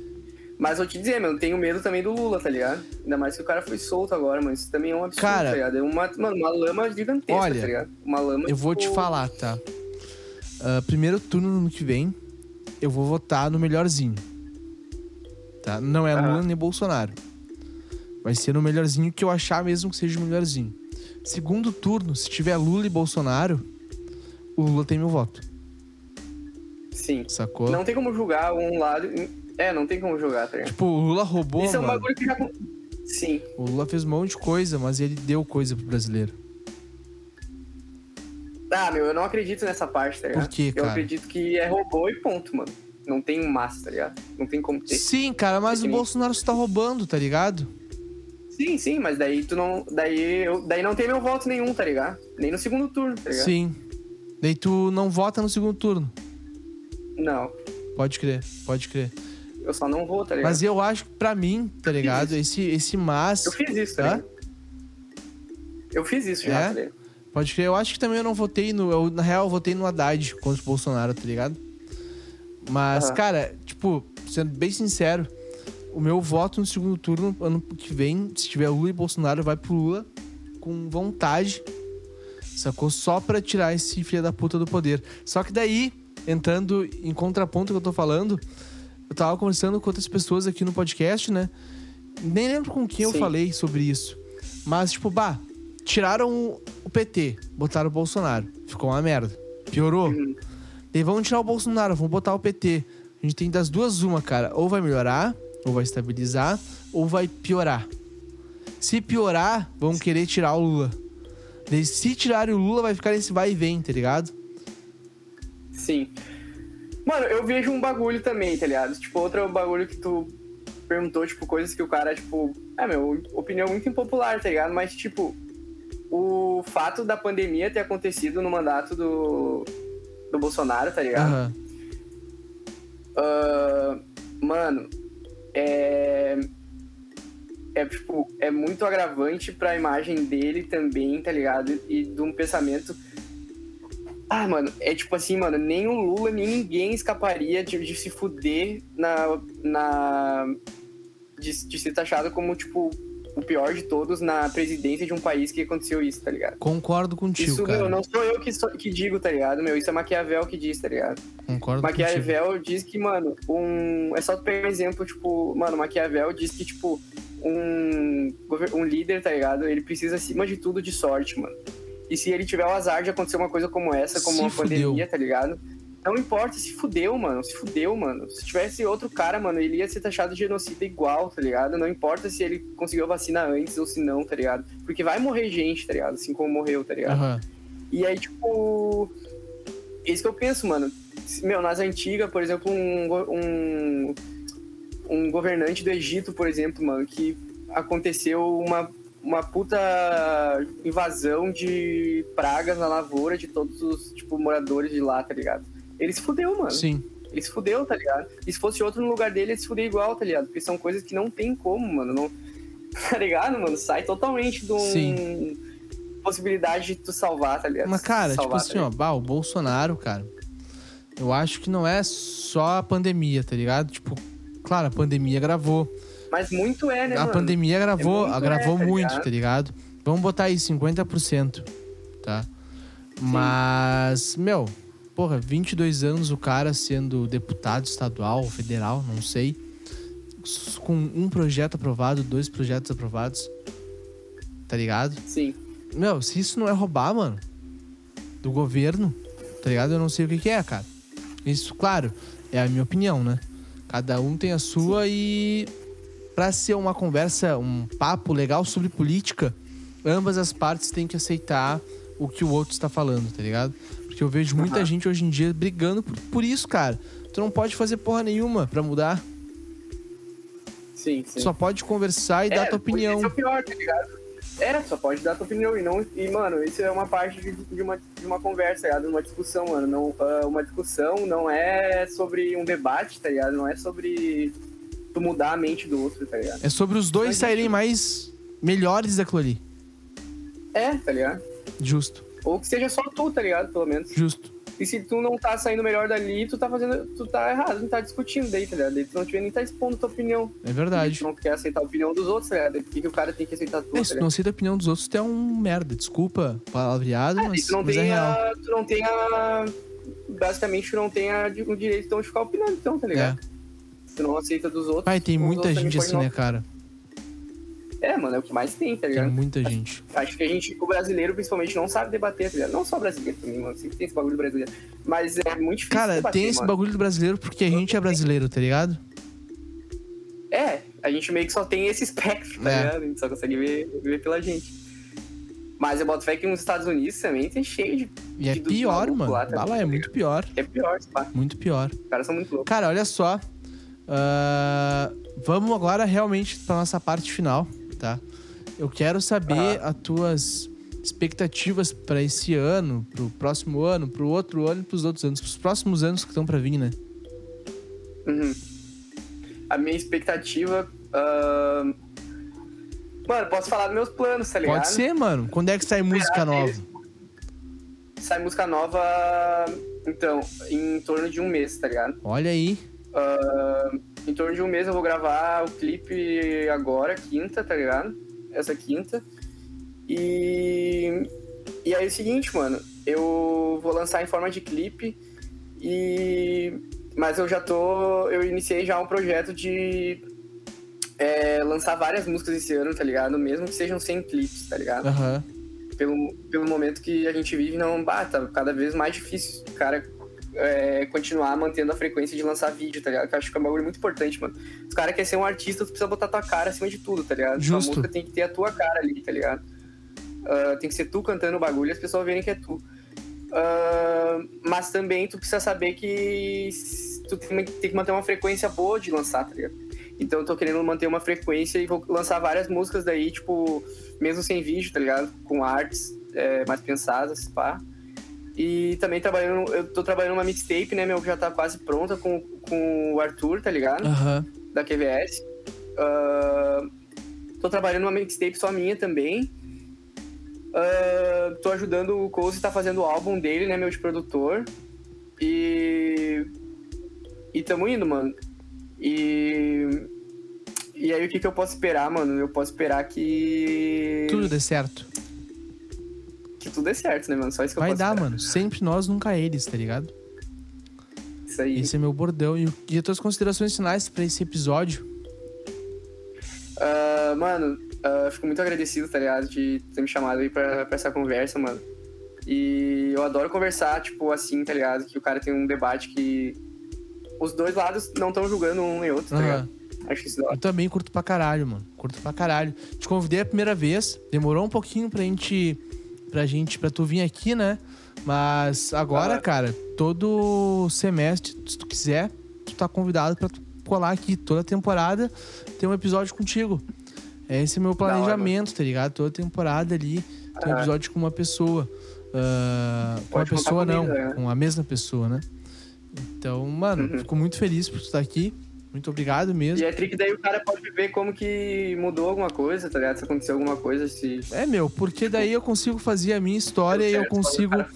Mas vou te dizer, mano, tenho medo também do Lula, tá ligado? Ainda mais que o cara foi solto agora, mano. Isso também é um absurdo, Cara, tá ligado? É uma, mano, uma lama gigantesca, olha, tá ligado? Uma lama. Eu vou te tipo, falar, tá? Ah, primeiro turno no ano que vem, eu vou votar no melhorzinho. Tá? Não é. Lula nem Bolsonaro. Vai ser no melhorzinho que eu achar mesmo que seja o melhorzinho. Segundo turno, se tiver Lula e Bolsonaro, o Lula tem meu voto. Sim. Sacou? Não tem como julgar um lado. É, não tem como julgar, tá ligado? Tipo, o Lula roubou, Isso é um mano. bagulho que já. Sim. O Lula fez um monte de coisa, mas ele deu coisa pro brasileiro. Ah, meu, eu não acredito nessa parte, tá ligado? Por quê, Eu cara? acredito que é robô e ponto, mano. Não tem massa, tá ligado? Não tem como ter. Sim, cara, mas o nem- Bolsonaro só tá roubando, tá ligado? Sim, sim, mas daí tu não. Daí, eu, daí não tem meu voto nenhum, tá ligado? Nem no segundo turno, tá ligado? Sim. Daí tu não vota no segundo turno. Não. Pode crer, pode crer. Eu só não vou, tá ligado? Mas eu acho que pra mim, tá ligado? Esse, esse mas. Eu fiz isso, tá ligado? Eu fiz isso já, É? tá ligado? Pode crer. Eu acho que também eu não votei no. Eu, na real, eu votei no Haddad contra o Bolsonaro, tá ligado? Mas, Aham. cara, tipo, sendo bem sincero, o meu voto no segundo turno, ano que vem, se tiver Lula e Bolsonaro, vai pro Lula com vontade. Sacou? Só pra tirar esse filho da puta do poder. Só que daí, entrando em contraponto que eu tô falando, eu tava conversando com outras pessoas aqui no podcast, né? Nem lembro com quem eu Sim. falei sobre isso. Mas, tipo, bah, tiraram o PT, botaram o Bolsonaro. Ficou uma merda. Piorou. Uhum. Daí vamos tirar o Bolsonaro, vamos botar o PT. A gente tem das duas uma, cara. Ou vai melhorar, ou vai estabilizar, ou vai piorar. Se piorar, vão querer tirar o Lula. Daí, se tirarem o Lula, vai ficar nesse vai e vem, tá ligado? Sim. Mano, eu vejo um bagulho também, tá ligado? Tipo, outro bagulho que tu perguntou, tipo, coisas que o cara, tipo. É, meu, opinião muito impopular, tá ligado? Mas, tipo, o fato da pandemia ter acontecido no mandato do, do Bolsonaro, tá ligado? Aham. Ah, mano, é. É, tipo, é muito agravante pra imagem dele também, tá ligado? E de um pensamento. Ah, mano, é tipo assim, mano, nem o Lula, nem ninguém escaparia de, de se fuder na. na de, de ser taxado como, tipo, o pior de todos na presidência de um país que aconteceu isso, tá ligado? Concordo contigo, Isso, cara. meu, não sou eu que, sou- que digo, tá ligado? Meu, isso é Maquiavel que diz, tá ligado? Concordo contigo. Maquiavel diz que, mano, um. É só tu pegar um exemplo, tipo, mano, Maquiavel diz que, tipo, um, um líder, tá ligado? Ele precisa, acima de tudo, de sorte, mano. E se ele tiver o azar de acontecer uma coisa como essa, como Se uma fudeu. pandemia, tá ligado? Não importa, se fudeu, mano. Se fudeu, mano. Se tivesse outro cara, mano, ele ia ser taxado de genocida igual, tá ligado? Não importa se ele conseguiu a vacina antes ou se não, tá ligado? Porque vai morrer gente, tá ligado? Assim como morreu, tá ligado? Aham. E aí, tipo. Isso que eu penso, mano. Meu, nas antigas, por exemplo, um, um, um governante do Egito, por exemplo, mano, que aconteceu uma, uma puta invasão de pragas na lavoura de todos os, tipo, moradores de lá, tá ligado? Ele se fudeu, mano. Sim. Ele se fudeu, tá ligado? E se fosse outro no lugar dele, ele se fudeu igual, tá ligado? Porque são coisas que não tem como, mano. Não... [laughs] Tá ligado, mano? Sai totalmente de um... Sim. possibilidade de tu salvar, tá ligado? Mas, cara, Salvar, tipo tá assim, ó, bah, o Bolsonaro, cara, eu acho que não é só a pandemia, tá ligado? Tipo, claro, a pandemia gravou. Mas muito é, né, a mano? pandemia gravou, É muito, agravou é, tá muito, ligado? tá ligado? Vamos botar aí 50%, tá? Mas, meu, porra, 22 anos o cara sendo deputado estadual, federal, não sei, com um projeto aprovado, dois projetos aprovados, tá ligado? Sim. Meu, se isso não é roubar, mano, do governo, tá ligado? Eu não sei o que, que é, cara. Isso, claro, é a minha opinião, né? Cada um tem a sua e pra ser uma conversa, um papo legal sobre política, ambas as partes têm que aceitar o que o outro está falando, tá ligado? Porque eu vejo muita Aham. gente hoje em dia brigando por, por isso, cara. Tu não pode fazer porra nenhuma pra mudar. Sim, sim. Tu só pode conversar e dar tua opinião. Isso é o pior, tá ligado? É, só pode dar tua opinião e não. E, mano, isso é uma parte de, de uma, de uma conversa, tá ligado? Uma discussão, mano. Não, ah, uma discussão não é sobre um debate, tá ligado? Não é sobre tu mudar a mente do outro, tá ligado? É sobre os dois saírem mais melhores daquilo ali. É, tá ligado? Justo, Ou que seja só tu, tá ligado? Pelo menos. justo. E se tu não tá saindo melhor dali, tu tá fazendo. Tu tá errado, não tá discutindo daí, tá ligado? Daí tu não tiver nem tá expondo tua opinião. É verdade. Tu não quer aceitar a opinião dos outros, tá ligado? Por que, que o cara tem que aceitar a tua, É, tá se tu não aceita a opinião dos outros, tu é um merda. Desculpa, palavreado, É, mas, tu não mas é tem real. a, tu não tem a basicamente tu não tem a, o direito então, de ficar opinando então tá ligado É. tu não aceita dos outros Pai, tem muita gente assim, né, cara? é mano é o que mais tem tá Tem ligado muita gente. acho que a gente o brasileiro principalmente não sabe debater tá ligado não só brasileiro também mano sempre tem esse bagulho do brasileiro mas é muito difícil Cara, debater, tem esse mano. bagulho do brasileiro porque a gente é brasileiro, tá ligado? é a gente meio que só tem esse espectro tá É. ligado a gente só consegue ver, ver pela gente mas eu boto fé que nos Estados Unidos também tem cheio de E é de- pior, mano. lá, tá Lá, é muito pior. é pior pá. Muito pior. os caras são muito loucos Cara, olha só. Ah, vamos agora realmente pra nossa parte final, tá? Eu quero saber Ah. as tuas expectativas pra esse ano, pro próximo ano, pro outro ano e pros outros anos, pros próximos anos que estão pra vir, né? Uhum. A minha expectativa. ahn, Mano, posso falar dos meus planos, tá ligado? Pode ser, mano. Quando é que sai música nova? Sai música nova, então, em torno de um mês, tá ligado? Olha aí. Ahn, em torno de um mês eu vou gravar o clipe agora, quinta, tá ligado? Essa quinta. E. E aí é o seguinte, mano. Eu vou lançar em forma de clipe e. Mas eu já tô. Eu iniciei já um projeto de. é, lançar várias músicas esse ano, tá ligado? Mesmo que sejam sem clipes, tá ligado? Aham. pelo, pelo momento que a gente vive, não bah, tá cada vez mais difícil cara é, continuar mantendo a frequência de lançar vídeo, tá ligado? Que eu acho que é um bagulho muito importante, mano. Se o cara quer ser um artista, tu precisa botar tua cara acima de tudo, tá ligado? Justo. A música tem que ter a tua cara ali, tá ligado? Ah, tem que ser tu cantando o bagulho e as pessoas verem que é tu. Ah, mas também tu precisa saber que tu tem, que manter uma frequência boa de lançar, tá ligado? Então eu tô querendo manter uma frequência e vou lançar várias músicas daí, tipo, mesmo sem vídeo, tá ligado? Com artes é, mais pensadas, pá. E também trabalhando, eu tô trabalhando uma mixtape, né, meu, que já tá quase pronta com, com o Arthur, tá ligado? Aham. Da QVS. Ah, tô trabalhando uma mixtape só minha também. Ah, tô ajudando o Cozy tá fazendo o álbum dele, né, meu, de produtor. E. E tamo indo, mano. E. E aí o que, que eu posso esperar, mano? Eu posso esperar que. Tudo dê certo. Que tudo dê certo, né, mano? Só isso que eu Vai posso dar, esperar. mano. Sempre nós, nunca eles, tá ligado? Isso aí. Esse é meu bordão. E, e as tuas considerações finais pra esse episódio? Ah, mano, ah, fico muito agradecido, tá ligado? De ter me chamado aí pra, pra essa conversa, mano. E eu adoro conversar, tipo, assim, tá ligado? Que o cara tem um debate que os dois lados não estão julgando um e outro, tá Aham. ligado? Acho isso da hora. Eu também curto pra caralho, mano. Curto pra caralho. Te convidei a primeira vez. Demorou um pouquinho pra gente. Pra gente. Pra tu vir aqui, né? Mas agora, cara, todo semestre, se tu quiser, tu tá convidado pra tu colar aqui. Toda temporada tem um episódio contigo. Esse é meu hora, planejamento, tá ligado? Toda temporada ali tem um Aham. episódio com uma pessoa. Ah, com uma contar pessoa não, comigo, né? com a mesma pessoa, né? Então, mano, Uhum. fico muito feliz por tu estar aqui. Muito obrigado mesmo. E é trick daí o cara pode ver como que mudou alguma coisa, tá ligado? Se aconteceu alguma coisa, se. É, meu, porque daí eu consigo fazer a minha história e eu consigo. tá.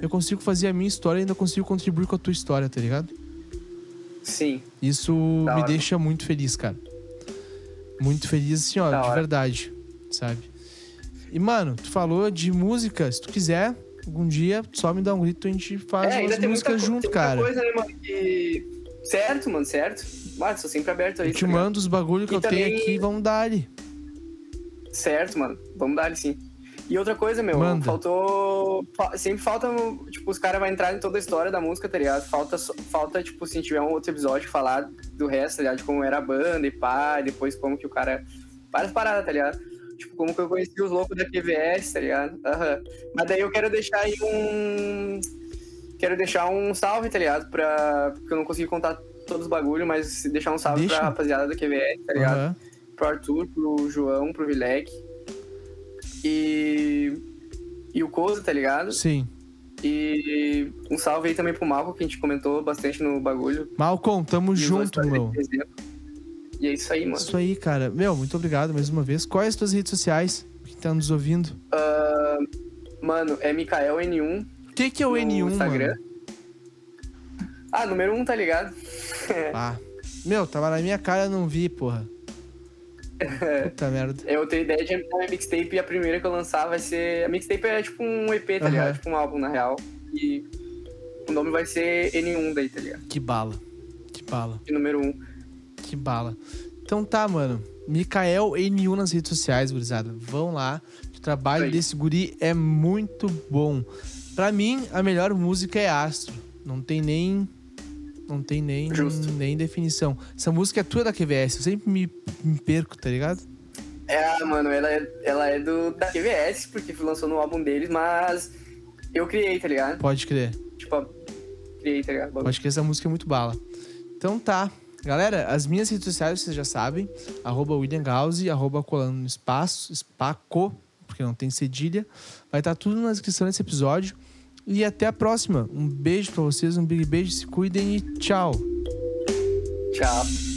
Eu consigo fazer a minha história e ainda consigo contribuir com a tua história, tá ligado? Sim. Isso Da me hora. deixa muito feliz, cara. Muito feliz, assim, ó, Da de hora. verdade, sabe? E, mano, tu falou de música. Se tu quiser, algum dia, só me dá um grito e a gente faz é, umas músicas junto, cara. coisa, né, mano? Que... Certo, mano, certo. Mas sou sempre aberto aí. Eu te tá ligado? mando os bagulho que E eu tenho também- aqui e vamos dar ali. Certo, mano. Vamos dar sim. E outra coisa, meu, Manda. faltou. fa- Sempre falta, tipo, os caras vão entrar em toda a história da música, tá ligado? Falta, falta, tipo, se tiver um outro episódio, falar do resto, tá ligado? De como era a banda e pá, e depois como que o cara. Várias paradas, tá ligado? Tipo, como que eu conheci os loucos da QVS, tá ligado? Aham. Mas daí eu quero deixar aí um. Quero deixar um salve, tá ligado? Pra. Porque eu não consegui contar todos os bagulhos, mas deixar um salve Deixa. pra rapaziada da QVS, tá ligado? Aham. pro Arthur, pro João, pro Vilek. E. E o Koza, tá ligado? Sim. E um salve aí também pro Malco, que a gente comentou bastante no bagulho. Malcolm, tamo E junto, pra meu. E é isso aí, mano. Isso aí, cara. Meu, muito obrigado mais uma vez. Quais as tuas redes sociais? Quem tá nos ouvindo? Ah, mano, é Mikael N1 O que, que é o no N1, Instagram. mano? Ah, número 1, tá ligado? [laughs] Ah. Meu, tava na minha cara, eu não vi, porra. Puta merda. Eu tenho ideia de a minha mixtape e a primeira que eu lançar vai ser. A mixtape é tipo um EP, tá Aham. ligado? Tipo um álbum, na real. E o nome vai ser N1 daí, tá ligado? Que bala. Que bala. Número 1. Que bala. Então tá, mano. Mikael N1 nas redes sociais, gurizada. Vão lá. O trabalho Aí. desse guri é muito bom. Pra mim, a melhor música é Astro. Não tem nem. Não tem nem, Justo. nem definição. Essa música é tua da QVS. Eu sempre me, me perco, tá ligado? É, mano, ela é, ela é do, da QVS, porque lançou no álbum deles, mas eu criei, tá ligado? Pode crer. Tipo, criei, tá ligado? Pode crer, essa música é muito bala. Então tá. Galera, as minhas redes sociais vocês já sabem. Arroba William Gauze, arroba colando no espaço, spaco, porque não tem cedilha. Vai estar tudo na descrição desse episódio. E até a próxima. Um beijo pra vocês, um big beijo, se cuidem e tchau. Tchau.